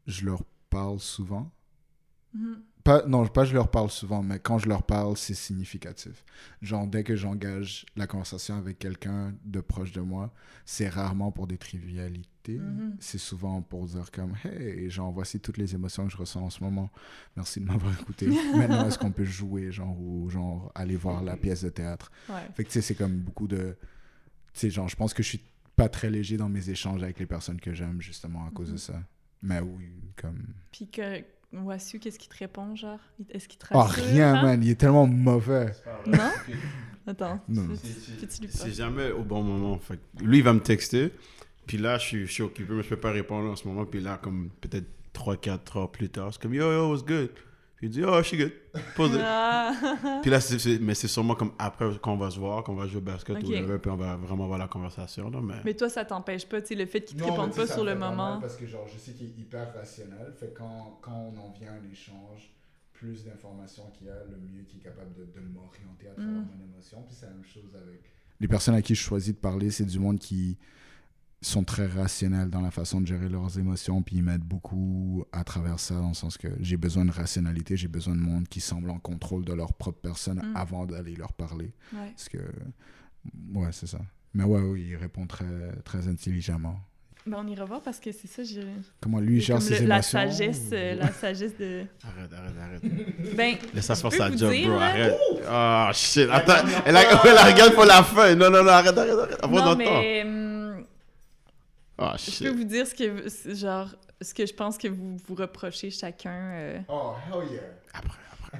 je leur parle souvent. Mhm. Pas, non, pas je leur parle souvent, mais quand je leur parle, c'est significatif. Genre, dès que j'engage la conversation avec quelqu'un de proche de moi, c'est rarement pour des trivialités. Mhm. C'est souvent pour dire comme, hey, genre, voici toutes les émotions que je ressens en ce moment. Merci de m'avoir écouté. Maintenant, est-ce qu'on peut jouer, genre, ou genre, aller voir la pièce de théâtre? Ouais. Fait que, tu sais, c'est comme beaucoup de... Tu sais, genre, je pense que je suis pas très léger dans mes échanges avec les personnes que j'aime, justement, à cause de Mhm. ça. Mais oui, comme... Puis que Wassu, qu'est-ce qu'il te répond, genre? Est-ce qu'il te Oh, rassure? rien, hein? man. Il est tellement mauvais. Non? Attends. Non. C'est- peux-tu lui C'est jamais au bon moment. Fait lui, il va me texter. Puis là, je suis, je suis occupé, mais je peux pas répondre en ce moment. Puis là, comme peut-être 3-4 heures plus tard, c'est comme Yo, yo, what's good? Puis il dit Oh, je suis good. Pose it. Ah. Puis là, c'est, mais c'est sûrement comme après qu'on va se voir, qu'on va jouer au basket Ok. ou whatever, puis on va vraiment avoir la conversation. Là, mais... Mais toi, ça t'empêche pas, tu sais, le fait qu'il te réponde pas sur le moment. Parce que, genre, je sais qu'il est hyper rationnel. Fait que quand, quand on en vient à un échange, plus d'informations qu'il y a, le mieux qu'il est capable de, de m'orienter à travers Mm. mon émotion. Puis c'est la même chose avec. Les personnes à qui je choisis de parler, c'est du monde qui sont très rationnels dans la façon de gérer leurs émotions, puis ils m'aident beaucoup à travers ça, dans le sens que j'ai besoin de rationalité, j'ai besoin de monde qui semble en contrôle de leur propre personne Mm. avant d'aller leur parler. Ouais. Parce que, ouais, c'est ça. Mais ouais, oui, il répond très, très intelligemment. Ben, on ira voir parce que c'est ça, j'ai. Comment lui gère comme ses le- la émotions. sagesse, euh, la sagesse de. Arrête, arrête, arrête. Ben, Laisse ça Je faire peux sa vous job, dire, bro. là- Arrête. Oh shit. Attends. Elle a, elle la regarde pour la fin. Non, non, non, arrête, arrête, arrête. Non, mais hum, Oh je peux vous dire ce que, genre, ce que je pense que vous vous reprochez chacun. euh. Oh, hell yeah. Après, après.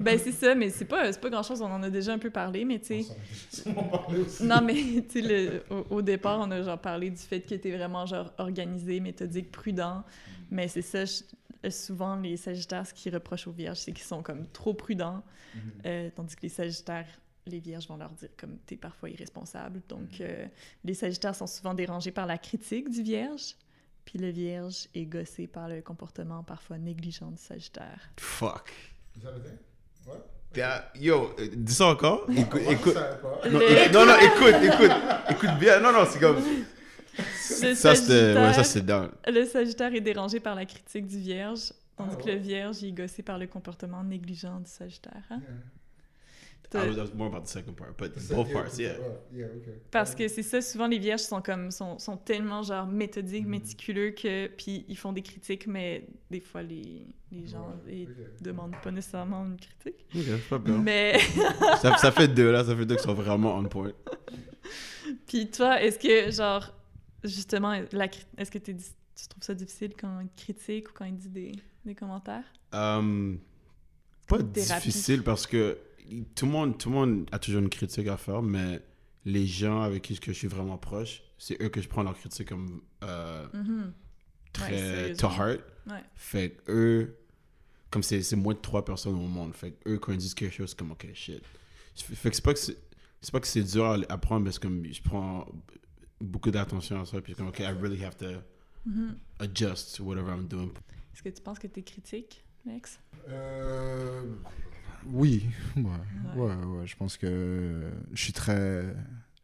Ben, c'est ça, mais c'est pas, c'est pas grand chose, on en a déjà un peu parlé, mais tu sais. Non, mais tu sais, au, au départ, on a genre parlé du fait que t'es vraiment genre organisé, méthodique, prudent. Mais c'est ça, je- souvent, les Sagittaires, ce qu'ils reprochent aux Vierges, c'est qu'ils sont comme trop prudents. Mhm. Euh, tandis que les Sagittaires, les Vierges vont leur dire comme t'es parfois irresponsable. Donc, euh, les Sagittaires sont souvent dérangés par la critique du Vierge. Puis le Vierge est gossé par le comportement parfois négligent du Sagittaire. Fuck. Vous savez Ouais. T'as- Yo, euh, dis ça encore? Écoute, écoute. Non, Le- euh, non, non, écoute, écoute. Écoute bien. Non, non, c'est comme. Le Ça, c'était. Ouais, ça, Sagittaire- c'est down. Le Sagittaire est dérangé par la critique du Vierge, tandis Ah que ouais? le Vierge est gossé par le comportement négligent du Sagittaire. hein. I was, I was more about the second part, but both parts, yeah. Parce que c'est ça, souvent les Vierges sont comme sont, sont tellement genre méthodiques, Mhm. méticuleux que puis ils font des critiques, mais des fois les, les gens ils demandent pas nécessairement une critique. Ok, c'est pas bien. Mais ça, ça fait deux là, ça fait deux qui sont vraiment on point. puis toi, est-ce que genre justement la est-ce que dis- tu trouves ça difficile quand il te critique ou quand il dit des, des commentaires? Um, pas difficile parce que tout le, monde, tout le monde a toujours une critique à faire, mais les gens avec qui que je suis vraiment proche, c'est eux que je prends leur critique comme euh, Mhm. très to sérieusement. heart. Ouais. Fait que eux, comme c'est c'est moins de trois personnes au monde, fait que eux, quand ils disent quelque chose, c'est comme ok, shit. Fait que c'est pas que c'est c'est pas que c'est dur à prendre, mais c'est comme je prends beaucoup d'attention à ça, puis comme ok, I really have to Mhm. adjust to whatever I'm doing. Est-ce que tu penses que t'es critique, Lex Euh, oui, ouais, Ouais. ouais, Je pense que je suis très.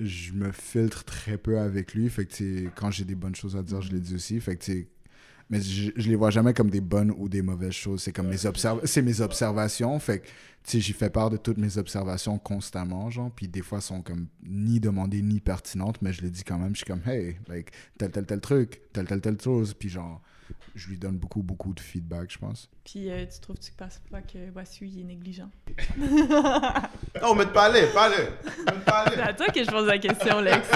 Je me filtre très peu avec lui. Fait que, quand j'ai des bonnes choses à dire, je les dis aussi. Fait que, mais je, je les vois jamais comme des bonnes ou des mauvaises choses. C'est comme mes, observ c'est mes observations. Fait que, tu sais, j'y fais part de toutes mes observations constamment, genre. Puis des fois, elles sont comme ni demandées ni pertinentes, mais je les dis quand même. Je suis comme, hey, like, tel, tel, tel truc, tel, tel, telle chose. Puis genre, je lui donne beaucoup, beaucoup de feedback, je pense. Puis euh, tu trouves-tu que passe pas que Wassu il est négligent? Oh, mais parlez, parlez. C'est à toi que je pose la question, Lex.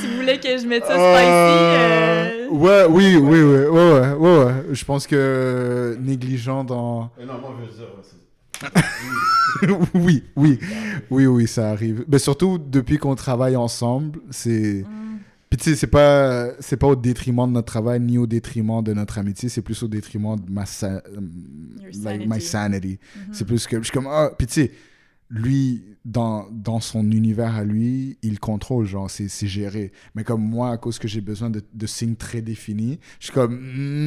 si vous voulez que je mette ça Euh, spicy, euh... Ouais, oui, oui, oui, ouais, ouais, ouais, ouais. Je pense que négligent dans. non, moi je veux dire, oui, oui, oui, oui, ça arrive. Mais surtout depuis qu'on travaille ensemble, c'est hmm, Puis tu sais, c'est pas, c'est pas au détriment de notre travail ni au détriment de notre amitié, c'est plus au détriment de ma sa- like, my sanity. sanity. Mhm. C'est plus que je suis comme ah, puis tu sais, lui dans dans son univers à lui, il contrôle genre c'est géré. Mais comme moi à cause que j'ai besoin de, de signes très définis, je suis comme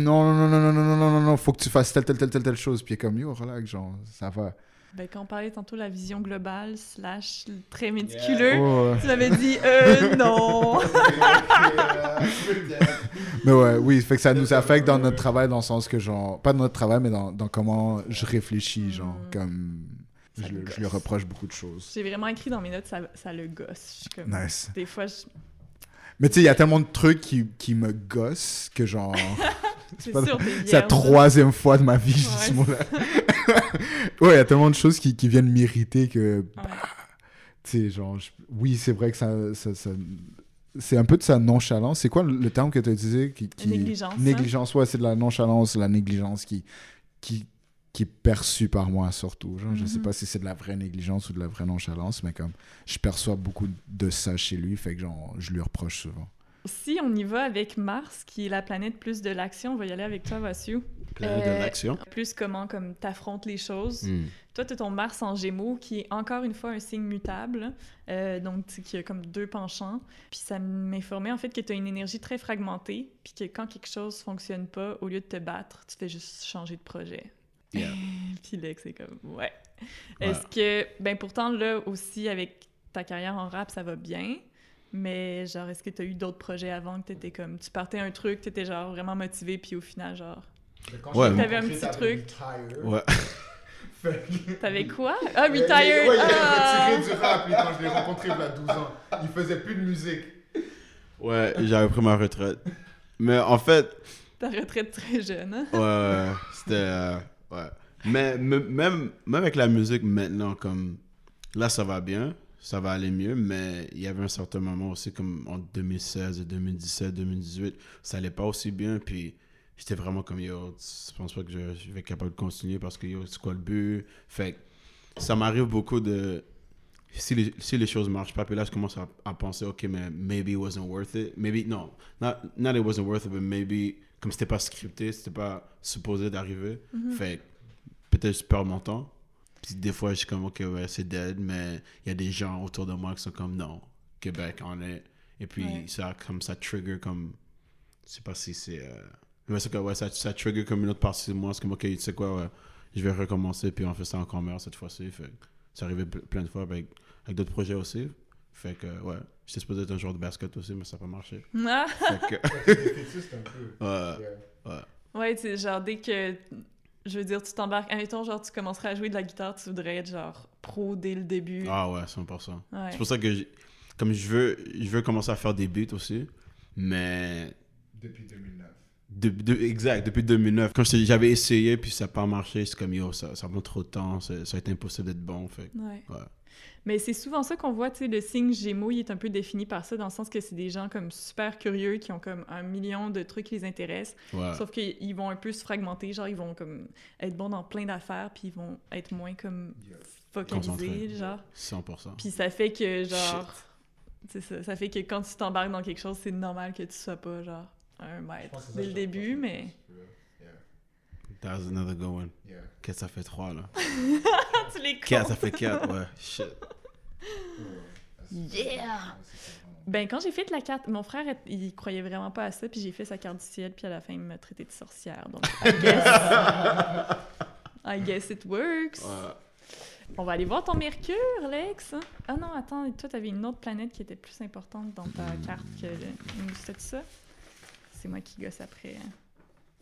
non non non non non non non non non non, faut que tu fasses telle telle telle telle telle chose. Puis est comme yo relax genre ça va. Ben, quand on parlait tantôt de la vision globale slash très méticuleux, Ouais, ouais. tu m'avais dit euh, non. Mais ouais, oui, fait que ça nous affecte dans notre travail dans le sens que genre pas dans notre travail mais dans, dans comment je réfléchis genre Mm. comme je, le lui reproche beaucoup de choses. J'ai vraiment écrit dans mes notes, ça, ça le gosse. Je suis comme, Nice. Des fois, je- Mais tu sais, il y a tellement de trucs qui, qui me gossent que genre c'est la troisième fois de ma vie que je dis Ouais. ce mot-là. ouais, il y a tellement de choses qui, qui viennent m'irriter que tu sais genre je- oui, c'est vrai que ça, ça, ça- c'est un peu de sa nonchalance. C'est quoi le, terme que tu as utilisé qui, qui... Négligence, hein. Négligence, ouais, c'est de la nonchalance, la négligence qui, qui, qui est perçue par moi surtout. Genre, Je sais Mhm. pas si c'est de la vraie négligence ou de la vraie nonchalance, mais comme je perçois beaucoup de ça chez lui, fait que genre, je lui reproche souvent. Si on y va avec Mars, qui est la planète plus de l'action, on va y aller avec toi, Vassiou. Planète Euh, de l'action. Plus comment comme t'affrontes les choses. Hmm. Toi, tu as ton Mars en Gémeaux, qui est encore une fois un signe mutable, euh, donc tu sais, qui a comme deux penchants. Puis ça m'informait en fait que tu as une énergie très fragmentée, puis que quand quelque chose fonctionne pas, au lieu de te battre, tu fais juste changer de projet. Yeah. puis là, c'est comme, ouais. Ouais. Est-ce que, ben pourtant, là aussi, avec ta carrière en rap, ça va bien? Mais genre, est-ce que tu as eu d'autres projets avant que tu étais comme, tu partais un truc, tu étais genre vraiment motivé, puis au final, genre, Ouais, T'avais un petit truc. Ouais. t'avais quoi? Ah, Ouais, Retired! il est ah! retiré du rap lui, quand je l'ai rencontré il y a 12 ans. Il faisait plus de musique. Ouais, j'avais pris ma retraite. Mais en fait, Ta retraite très jeune, hein? ouais, ouais, c'était. euh, ouais. Mais me- même, même avec la musique maintenant, comme. Là, ça va bien, ça va aller mieux, mais il y avait un certain moment aussi, comme en 2016, 2017, 2018, ça allait pas aussi bien, puis j'étais vraiment comme, yo, je pense pas que je, je vais être capable de continuer parce que, yo, c'est quoi le but? Fait que ça m'arrive beaucoup de. Si les, si les choses marchent pas, puis là, je commence à, à penser, ok, mais maybe it wasn't worth it. Maybe, non, not, not it wasn't worth it, but maybe, comme c'était pas scripté, c'était pas supposé d'arriver. Mhm. Fait que peut-être je perds mon temps. Puis des fois, je suis comme, ok, ouais, c'est dead, mais il y a des gens autour de moi qui sont comme, non, Québec, on est. Et puis, Ouais. ça, comme ça trigger comme. Je sais pas si c'est. Euh... Mais c'est que, ouais, ça, ça trigger comme une autre partie de moi. C'est comme, ok, tu sais quoi, ouais, je vais recommencer, puis on fait ça encore meilleur cette fois-ci. Fait que c'est arrivé ple- plein de fois avec, avec d'autres projets aussi. Fait que, ouais, j'étais supposé être un joueur de basket aussi, mais ça n'a pas marché. Ah! Fait que, ouais, ouais. Ouais, tu sais, genre, dès que. Je veux dire, tu t'embarques. Admettons, genre, tu commencerais à jouer de la guitare, tu voudrais être, genre, pro dès le début. Ah ouais, 100%. Ouais. C'est pour ça que, j'ai- comme je veux, je veux commencer à faire des beats aussi, mais Depuis 2009. de, de- exact, depuis 2009. Quand j'avais essayé puis ça n'a pas marché, c'est comme yo, ça, ça prend trop de temps, ça, va être impossible d'être bon. Fait. Ouais. Mais c'est souvent ça qu'on voit, tu sais, le signe Gémeaux, il est un peu défini par ça, dans le sens que c'est des gens comme super curieux qui ont comme un million de trucs qui les intéressent, Ouais. sauf qu'ils vont un peu se fragmenter, genre ils vont comme être bons dans plein d'affaires, puis ils vont être moins comme focalisés, genre. 100%. Puis ça fait que, genre, c'est ça, ça fait que quand tu t'embarques dans quelque chose, c'est normal que tu sois pas, genre, un maître dès le début, mais... That's another good one. 4, ça fait 3 là. tu les 4, comptes. ça fait 4, ouais. Shit. Yeah! Ben, quand j'ai fait la carte, mon frère, il croyait vraiment pas à ça, puis j'ai fait sa carte du ciel, puis à la fin, il m'a traité de sorcière. Donc, I guess, I guess it works. Ouais. On va aller voir ton Mercure, Lex. Ah non, attends, toi, t'avais une autre planète qui était plus importante dans ta carte que le... C'était ça? C'est moi qui gosse après.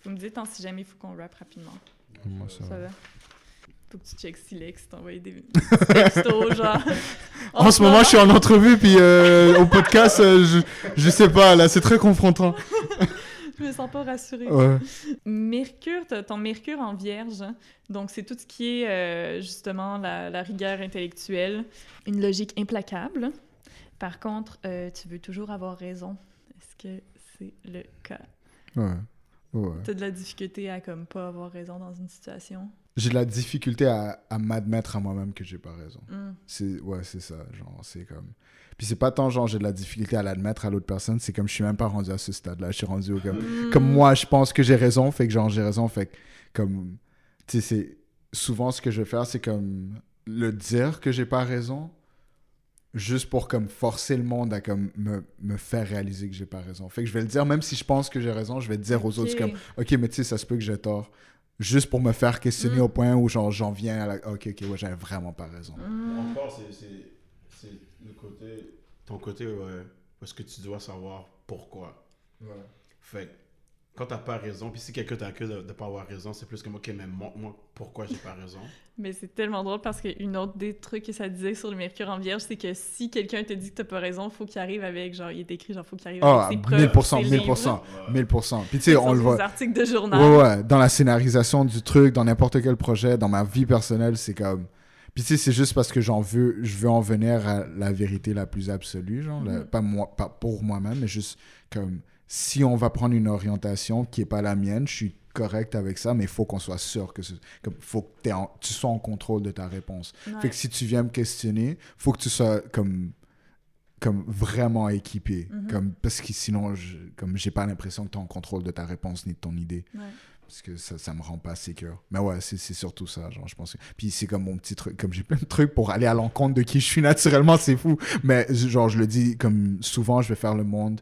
Vous me dites hein, si jamais il faut qu'on rap rapidement. Moi, ça Ça va. va? Faut que tu checkes si Lex t'a envoyé des textos, genre. En ce moment, je suis en entrevue, puis euh, au podcast, euh, je, je sais pas, là, c'est très confrontant. Je me sens pas rassurée. Ouais. Mercure, ton Mercure en Vierge, hein. donc c'est tout ce qui est euh, justement la, la rigueur intellectuelle, une logique implacable. Par contre, tu veux toujours avoir raison. Est-ce que c'est le cas? Ouais. Ouais. T'as de la difficulté à comme pas avoir raison dans une situation? j'ai de la difficulté à, à m'admettre à moi-même que j'ai pas raison. Mm. C'est ouais, c'est ça, genre c'est comme puis c'est pas tant genre j'ai de la difficulté à l'admettre à l'autre personne, c'est comme je suis même pas rendu à ce stade-là, je suis rendu au comme Mm. comme moi je pense que j'ai raison, fait que genre j'ai raison, fait que comme tu sais c'est souvent ce que je vais faire c'est comme le dire que j'ai pas raison juste pour comme forcer le monde à comme me, me faire réaliser que j'ai pas raison. Fait que je vais le dire même si je pense que j'ai raison, je vais dire aux autres Ok. comme OK, mais tu sais ça se peut que j'ai tort juste pour me faire questionner Mm. au point où genre j'en viens à la OK OK, ouais, j'avais vraiment pas raison. Mm. Encore, c'est- le côté. Ton côté, ouais. Parce que tu dois savoir pourquoi. Fait que quand t'as pas raison, puis si quelqu'un t'accuse de, de pas avoir raison, c'est plus comme, ok, mais montre-moi pourquoi j'ai pas raison. Mais c'est tellement drôle parce qu'une autre des trucs que ça disait sur le Mercure en Vierge, c'est que si quelqu'un te dit que t'as pas raison, faut qu'il arrive avec, genre, il est écrit, genre, faut qu'il arrive Ah, avec ses preuves. 1000%, ses 1000%. livres. 1000%. Puis tu sais, on le des voit. articles de journal. Ouais, ouais. Dans la scénarisation du truc, dans n'importe quel projet, dans ma vie personnelle, c'est comme. Puis tu sais, c'est juste parce que j'en veux, je veux en venir à la vérité la plus absolue, genre, la- Mhm. pas moi, pas pour moi-même, mais juste comme si on va prendre une orientation qui est pas la mienne, je suis correct avec ça, mais il faut qu'on soit sûr que, ce- comme, faut que en- tu sois en contrôle de ta réponse. Ouais. Fait que si tu viens me questionner, faut que tu sois comme comme vraiment équipé, Mhm. comme parce que sinon, je, comme j'ai pas l'impression que tu es en contrôle de ta réponse ni de ton idée Ouais. parce que ça, ça me rend pas sécure. Mais ouais, c'est c'est surtout ça, genre, je pense. que- Puis c'est comme mon petit truc, comme j'ai plein de trucs pour aller à l'encontre de qui je suis naturellement, c'est fou. Mais genre, je le dis comme souvent, je vais faire le monde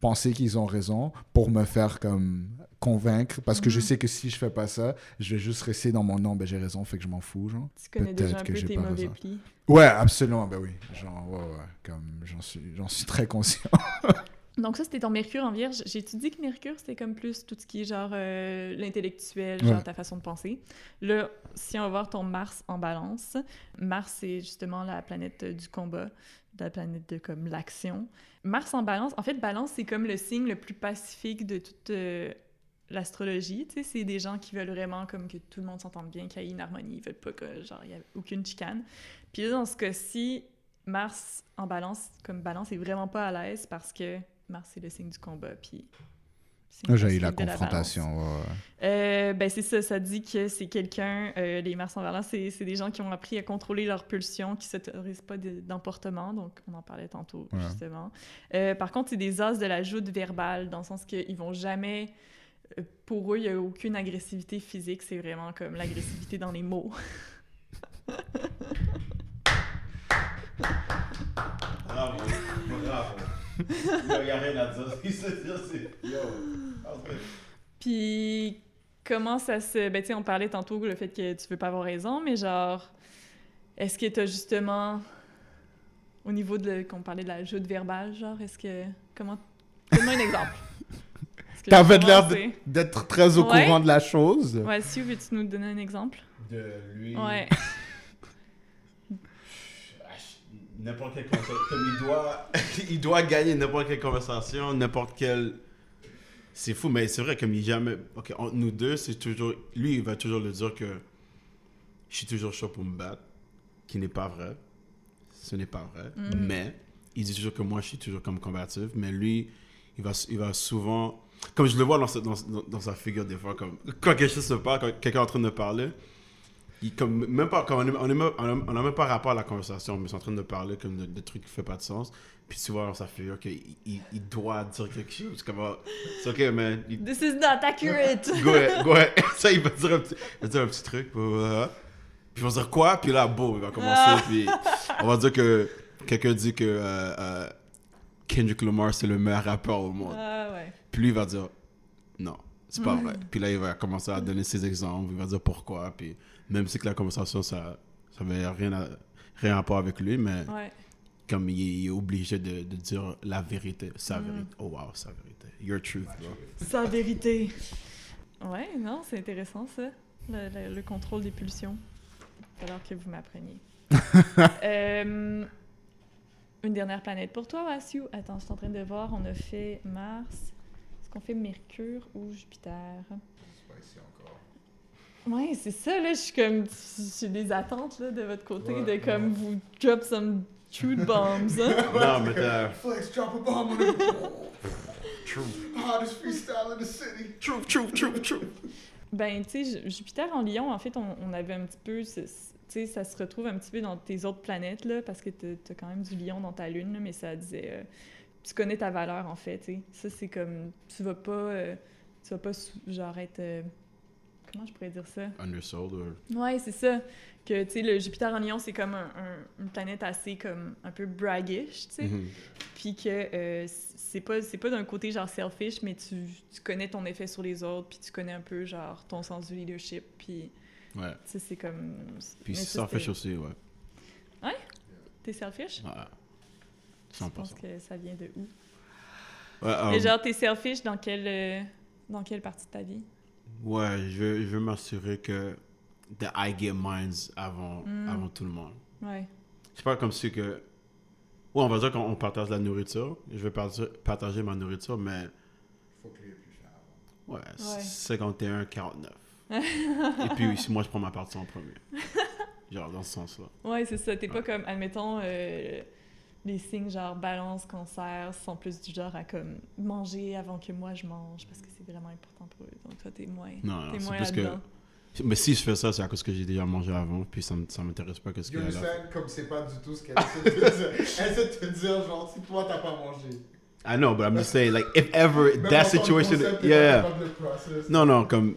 penser qu'ils ont raison pour me faire comme convaincre, parce que je Mhm. sais que si je fais pas ça, je vais juste rester dans mon nom, ben j'ai raison, fait que je m'en fous, genre. Tu connais déjà un que peu j'ai tes pas mauvais raison. plis. Ouais, absolument, ben oui. Genre, ouais, ouais, comme j'en suis, j'en suis très conscient. Donc ça, c'était ton Mercure en Vierge. J'ai-tu dit que Mercure, c'était comme plus tout ce qui est genre euh, l'intellectuel, genre Ouais. ta façon de penser? Là, si on va voir ton Mars en balance, Mars, c'est justement la planète du combat, la planète de comme l'action. Mars en balance, en fait, balance, c'est comme le signe le plus pacifique de toute euh, l'astrologie. Tu sais, c'est des gens qui veulent vraiment comme que tout le monde s'entende bien, qu'il y ait une harmonie, ils veulent pas que, genre, y ait aucune chicane. Puis là, dans ce cas-ci, Mars en balance, comme balance, est vraiment pas à l'aise parce que Mars, c'est le signe du combat, puis... J'ai eu la confrontation, ouais. Euh, ben, c'est ça, ça dit que c'est quelqu'un, euh, les Mars en balance, c'est c'est des gens qui ont appris à contrôler leur pulsion, qui s'autorisent pas de- d'emportement, donc on en parlait tantôt, Ouais. justement. Euh, par contre, c'est des as de la joute verbale, dans le sens qu'ils vont jamais... euh, Pour eux, il n'y a aucune agressivité physique, c'est vraiment comme l'agressivité dans les mots. Bravo, bravo. Il n'y a rien à dire. Il se dit, c'est. Yo. Puis comment ça se... Ben tu sais, on parlait tantôt le fait que tu veux pas avoir raison, mais genre, est-ce que t'as justement, au niveau de... qu'on parlait de la joute verbale, genre, est-ce que... Comment... Donne-moi un exemple. T'avais l'air d'être très au Ouais. courant de la chose. Ouais, si veux-tu nous donner un exemple? De lui. Ouais. Ah, je- N'importe quelle conversation. Comme il doit, il doit gagner n'importe quelle conversation, n'importe quel. C'est fou, mais c'est vrai, comme il jamais. Ok, entre nous deux, c'est toujours. Lui, il va toujours le dire que je suis toujours chaud pour me battre, qui n'est pas vrai. Ce n'est pas vrai. Mm. Mais il dit toujours que moi, je suis toujours comme combatif. Mais lui, il va, il va souvent. Comme je le vois dans dans- dans sa figure des fois, comme quand quelque chose se passe, quand quelqu'un est en train de parler, il, comme, même pas, comme on n'a on même- on même pas rapport à la conversation, mais c'est en train de parler comme de, de trucs qui ne font pas de sens. Puis tu vois figure qu'il il, il doit dire quelque chose. Ah, c'est ok, man. il- This is not accurate! go ahead, go ahead. Ça, il va dire un petit, il va dire un petit truc. Puis on va dire quoi? Puis là, boum, il va commencer. Ah. Puis on va dire que quelqu'un dit que euh, euh, Kendrick Lamar, c'est le meilleur rappeur au monde. ah ouais. Puis lui, il va dire non, c'est pas Mhm. vrai. Puis là, il va commencer à donner ses exemples, il va dire pourquoi. Puis même si que la conversation, ça ça n'avait rien à, rien à rapport avec lui, mais Ouais. comme il est, il est obligé de, de dire la vérité, sa Mhm. vérité. Oh wow, sa vérité. Your truth, bro. Sa vérité. Ouais, non, c'est intéressant ça, le, le- le contrôle des pulsions. Alors que vous m'appreniez. Euh, une dernière planète pour toi, Wassiu. Attends, je suis en train de voir, on a fait Mars. Est-ce qu'on fait Mercure ou Jupiter? Ouais, c'est ça, là, je suis comme... J'ai des attentes, là, de votre côté, Ouais, de comme vous drop some truth bombs, hein? non, mais t'as. Flex, drop a bomb on it. Hottest freestyle in the city. True, true, true, true. Ben, tu sais, Ju- Jupiter en Lion, en fait, on, on avait un petit peu. Tu sais, ça se retrouve un petit peu dans tes autres planètes, là, parce que t'as as quand même du lion dans ta lune, là, mais ça disait. euh, tu connais ta valeur, en fait, tu sais. Ça, c'est comme. Tu vas pas. euh, tu vas pas, sou- genre, être. euh, comment je pourrais dire ça? Undersold or... Ouais, c'est ça. Que, tu sais, le Jupiter en Lion, c'est comme un- un- une planète assez, comme, un peu braggish, tu sais. Mhm. Puis que euh, c'est pas, c'est pas d'un côté, genre, selfish, mais tu, tu connais ton effet sur les autres, puis tu connais un peu, genre, ton sens du leadership, puis, Ouais. tu sais, c'est comme... Puis c'est selfish aussi, ouais. T'es selfish? Ouais. Je 100%. pense que ça vient de où? Ouais, Mais um, genre, t'es selfish dans quelle, euh, dans quelle partie de ta vie? Ouais, je veux, je veux m'assurer que that I get mines avant, Mm. avant tout le monde. Ouais. C'est pas comme si que... Ouais, on va dire qu'on on partage la nourriture. Je vais partager, partager ma nourriture, mais Faut que les plus faire avant. ouais, Ouais. 51, 49. Et puis si moi je prends ma partie en premier. Genre dans ce sens-là. Ouais, c'est ça. T'es pas comme, admettons, euh, les signes genre balance, cancer sont plus du genre à comme manger avant que moi je mange parce que c'est vraiment important pour eux. Donc toi, t'es moins, Non, non, t'es c'est moins parce que... Mais si je fais ça, c'est à cause que j'ai déjà mangé avant, puis ça m- ça m'intéresse pas You qu'il y a là. Comme c'est pas du tout ce qu'elle essaie de te dire. Elle essaie de te dire, genre, si toi t'as pas mangé. I know, but I'm just saying, like, if ever Même that que situation... concept, Yeah, yeah. Non, non, comme...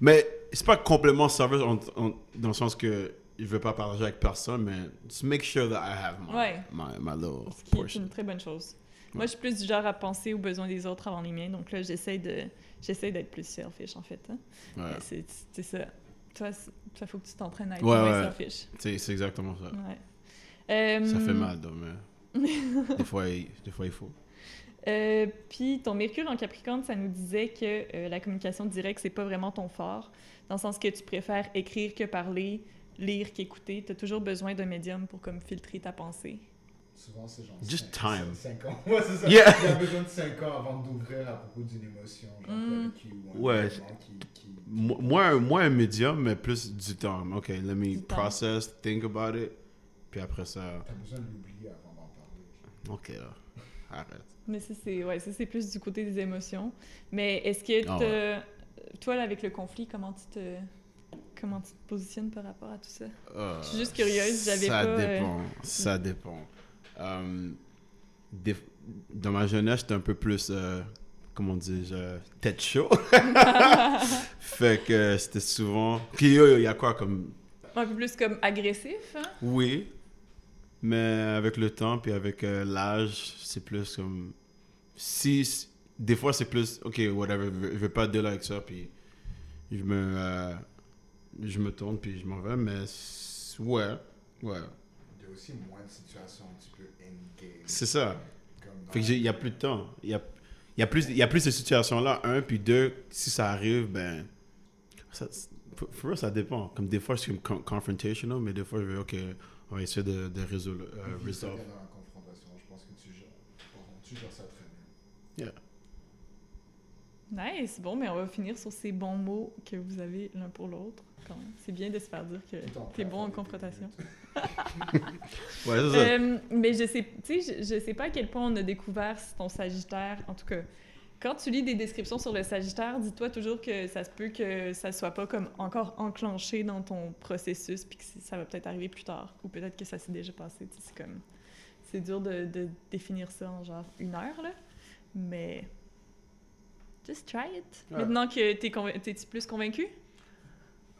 Mais c'est pas complètement service en- en- dans le sens que je veux pas partager avec personne, mais just make sure that I have my, Ouais. my, my little Ce qui est une très bonne chose. Moi, je suis plus du genre à penser aux besoins des autres avant les miens. Donc là, j'essaie de j'essaie d'être plus selfish, en fait. hein. Ouais, C'est ça. Toi, toi, faut que tu t'entraînes à être moins selfish. c'est exactement ça. Euh, Ça fait mal, donc, mais des fois, il, des fois, il faut. Euh, Puis ton Mercure en Capricorne, ça nous disait que euh, la communication directe, c'est pas vraiment ton fort, dans le sens que tu préfères écrire que parler, lire qu'écouter. Tu as toujours besoin d'un médium pour comme filtrer ta pensée. Souvent, c'est genre. Just time. cinq ans. Ouais, c'est ça. Yeah. Il y a besoin de 5 ans avant d'ouvrir à propos d'une émotion. Genre, Mm. qui, ou un Ouais. qui. qui... Moi, un- moi, un médium, mais plus du temps. OK, let me Du temps. process, think about it, puis après ça... T'as besoin de l'oublier avant d'en parler. OK, là, arrête. Mais ça, c'est ouais, ça, c'est plus du côté des émotions. Mais est-ce que Ah toi, là, avec le conflit, comment tu te comment tu te positionnes par rapport à tout ça? Euh, Je suis juste curieuse, j'avais ça pas, euh, Dépend, Ça dépend. Euh, dans ma jeunesse, j'étais un peu plus, euh, comment dis-je, tête chaud. fait que c'était souvent... Puis il y a quoi comme... Un peu plus comme agressif, hein? Oui, mais avec le temps, puis avec l'âge, c'est plus comme... Si... Des fois, c'est plus, OK, whatever, je veux pas dealer avec ça, puis je me... je me tourne, puis je m'en vais, mais... Ouais, ouais. Il y a aussi moins de situations un petit peu in-game. C'est ça. Fait que il y a plus de temps. Il y a, il y a plus, il y a plus de situations-là, un, puis deux, si ça arrive, ben... Ça, real, ça dépend. Comme des fois, je suis con- confrontational, mais des fois, je vais, OK, on va essayer de, de résoudre, euh, Tu resolve. bien dans la confrontation. Je pense que tu gères, tu gères ça très bien. Nice! Bon, mais on va finir sur ces bons mots que vous avez l'un pour l'autre. C'est bien de se faire dire que t'es bon en confrontation. Ouais, c'est ça. Euh, mais je sais, tu sais, je, je sais pas à quel point on a découvert ton Sagittaire. En tout cas, quand tu lis des descriptions sur le Sagittaire, dis-toi toujours que ça se peut que ça soit pas comme encore enclenché dans ton processus, puis que ça va peut-être arriver plus tard, ou peut-être que ça s'est déjà passé. C'est comme, c'est dur de, de définir ça en genre une heure là, mais just try it. Ouais. Maintenant que t'es convain- plus convaincu?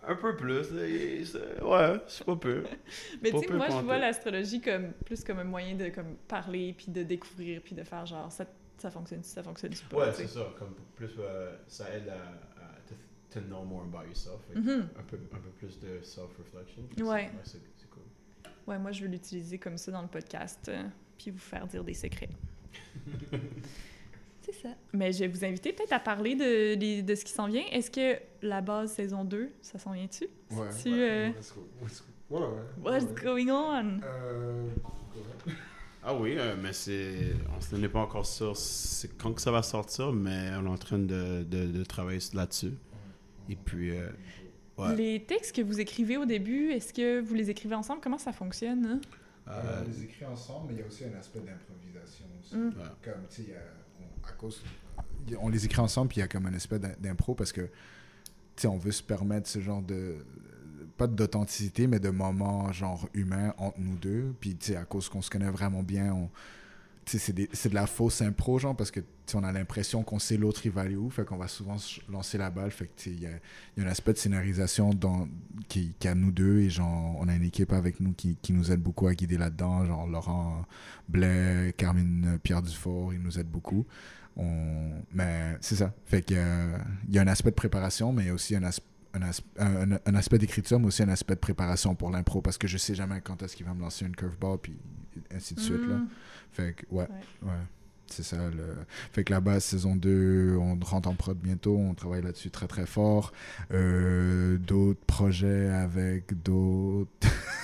Un peu plus. et Ouais, c'est pas peu. Mais tu sais, moi, je vois l'astrologie comme plus comme un moyen de comme parler, puis de découvrir, puis de faire genre ça, ça fonctionne, ça fonctionne pas. Ouais, c'est ça. Comme plus, euh, ça aide à, à to, to know more about yourself. Mhm. un, peu, un peu plus de self-reflection. Ouais. C'est c'est cool. Ouais, moi, je veux l'utiliser comme ça dans le podcast, euh, puis vous faire dire des secrets. c'est ça. Mais je vais vous inviter peut-être à parler de, de ce qui s'en vient. Est-ce que la base saison 2, ça s'en vient-tu? Ouais. Tu, ouais, euh. Ouais, ouais. What's going on? Euh. Ah oui, euh, mais c'est. On n'est pas encore sûr c'est quand que ça va sortir, mais on est en train de, de, de travailler là-dessus. Et puis, euh, ouais. Les textes que vous écrivez au début, est-ce que vous les écrivez ensemble? Comment ça fonctionne? hein? On les écrit ensemble, mais il y a aussi un aspect d'improvisation aussi. Mm. ouais. Comme, tu sais, il y a- à cause. a- On les écrit ensemble, puis il y a comme un d'im- d'impro parce que sais, on veut se permettre ce genre de pas d'authenticité, mais de moments genre humains entre nous deux. Puis, tu à cause qu'on se connaît vraiment bien, on, c'est de la fausse impro, genre, parce que on a l'impression qu'on sait l'autre il va aller où, fait qu'on va souvent lancer la balle. Fait que il y a, y a, un aspect de scénarisation dans, qui, qui, a nous deux, et genre, on a une équipe avec nous qui, qui nous aide beaucoup à guider là-dedans, genre Laurent Blais, Carmine Pierre Dufort, ils nous aident beaucoup. On... Mais c'est ça. Fait qu'il y, y a un aspect de préparation, mais il y a aussi un aspect un, un, aspect d'écriture, mais aussi un aspect de préparation pour l'impro parce que je sais jamais quand est-ce qu'il va me lancer une curveball, puis ainsi de suite. Là. Mm. Fait que, ouais, ouais. c'est ça. Le... Fait que là-bas, saison 2, on rentre en prod bientôt, on travaille là-dessus très très fort. Euh, d'autres projets avec d'autres.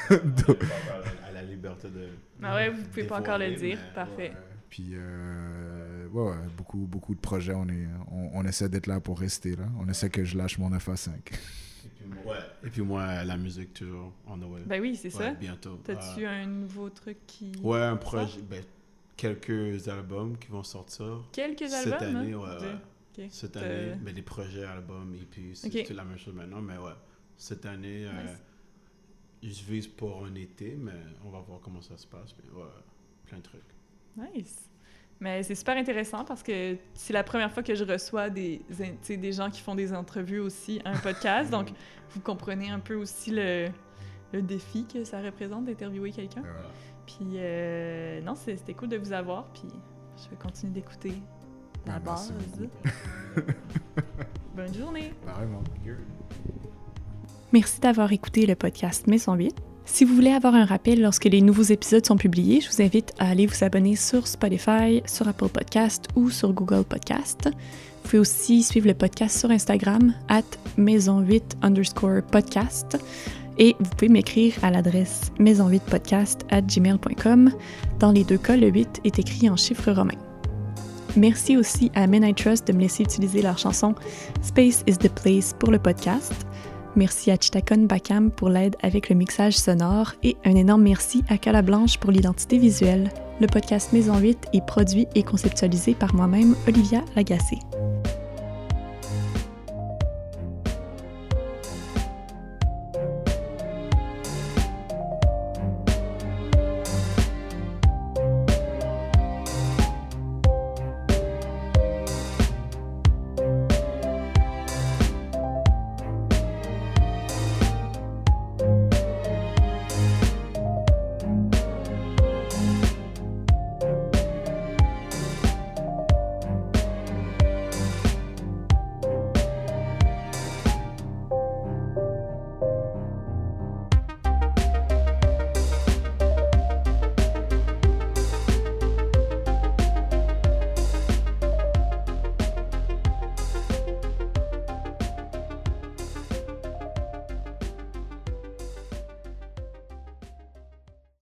à la liberté de. Ah ouais, vous pouvez pas encore le dire, parfait. Puis, euh, ouais, beaucoup, beaucoup de projets. On, est, on, essaie d'être là pour rester. là. On essaie que je lâche mon 9 à 5. Et puis, ouais. Et puis moi, la musique toujours en Noël. Ben oui, c'est ça. Bientôt. T'as-tu un nouveau truc qui. Ouais, un projet. Ben, quelques albums qui vont sortir. Quelques albums Cette année, ouais. Cette année, mais des projets, albums, et puis c'est la même chose maintenant. Mais ouais, cette année, euh, je vise pour un été, mais on va voir comment ça se passe. Mais ouais, plein de trucs. Nice. Mais c'est super intéressant parce que c'est la première fois que je reçois des, des gens qui font des entrevues aussi à un podcast. donc, vous comprenez un peu aussi le, le défi que ça représente d'interviewer quelqu'un. Puis, euh, non, c'était cool de vous avoir. Puis, je vais continuer d'écouter la ben, base. Bonne journée. Merci d'avoir écouté le podcast Maison 8. Si vous voulez avoir un rappel lorsque les nouveaux épisodes sont publiés, je vous invite à aller vous abonner sur Spotify, sur Apple Podcast ou sur Google Podcast. Vous pouvez aussi suivre le podcast sur Instagram, at maison8 underscore podcast. Et vous pouvez m'écrire à l'adresse maison8podcast at gmail.com. Dans les deux cas, le 8 est écrit en chiffres romains. Merci aussi à Men I Trust de me laisser utiliser leur chanson Space is the Place pour le podcast. Merci à Chitakon Bakam pour l'aide avec le mixage sonore et un énorme merci à Cala Blanche pour l'identité visuelle. Le podcast Maison 8 est produit et conceptualisé par moi-même, Olivia Lagacé.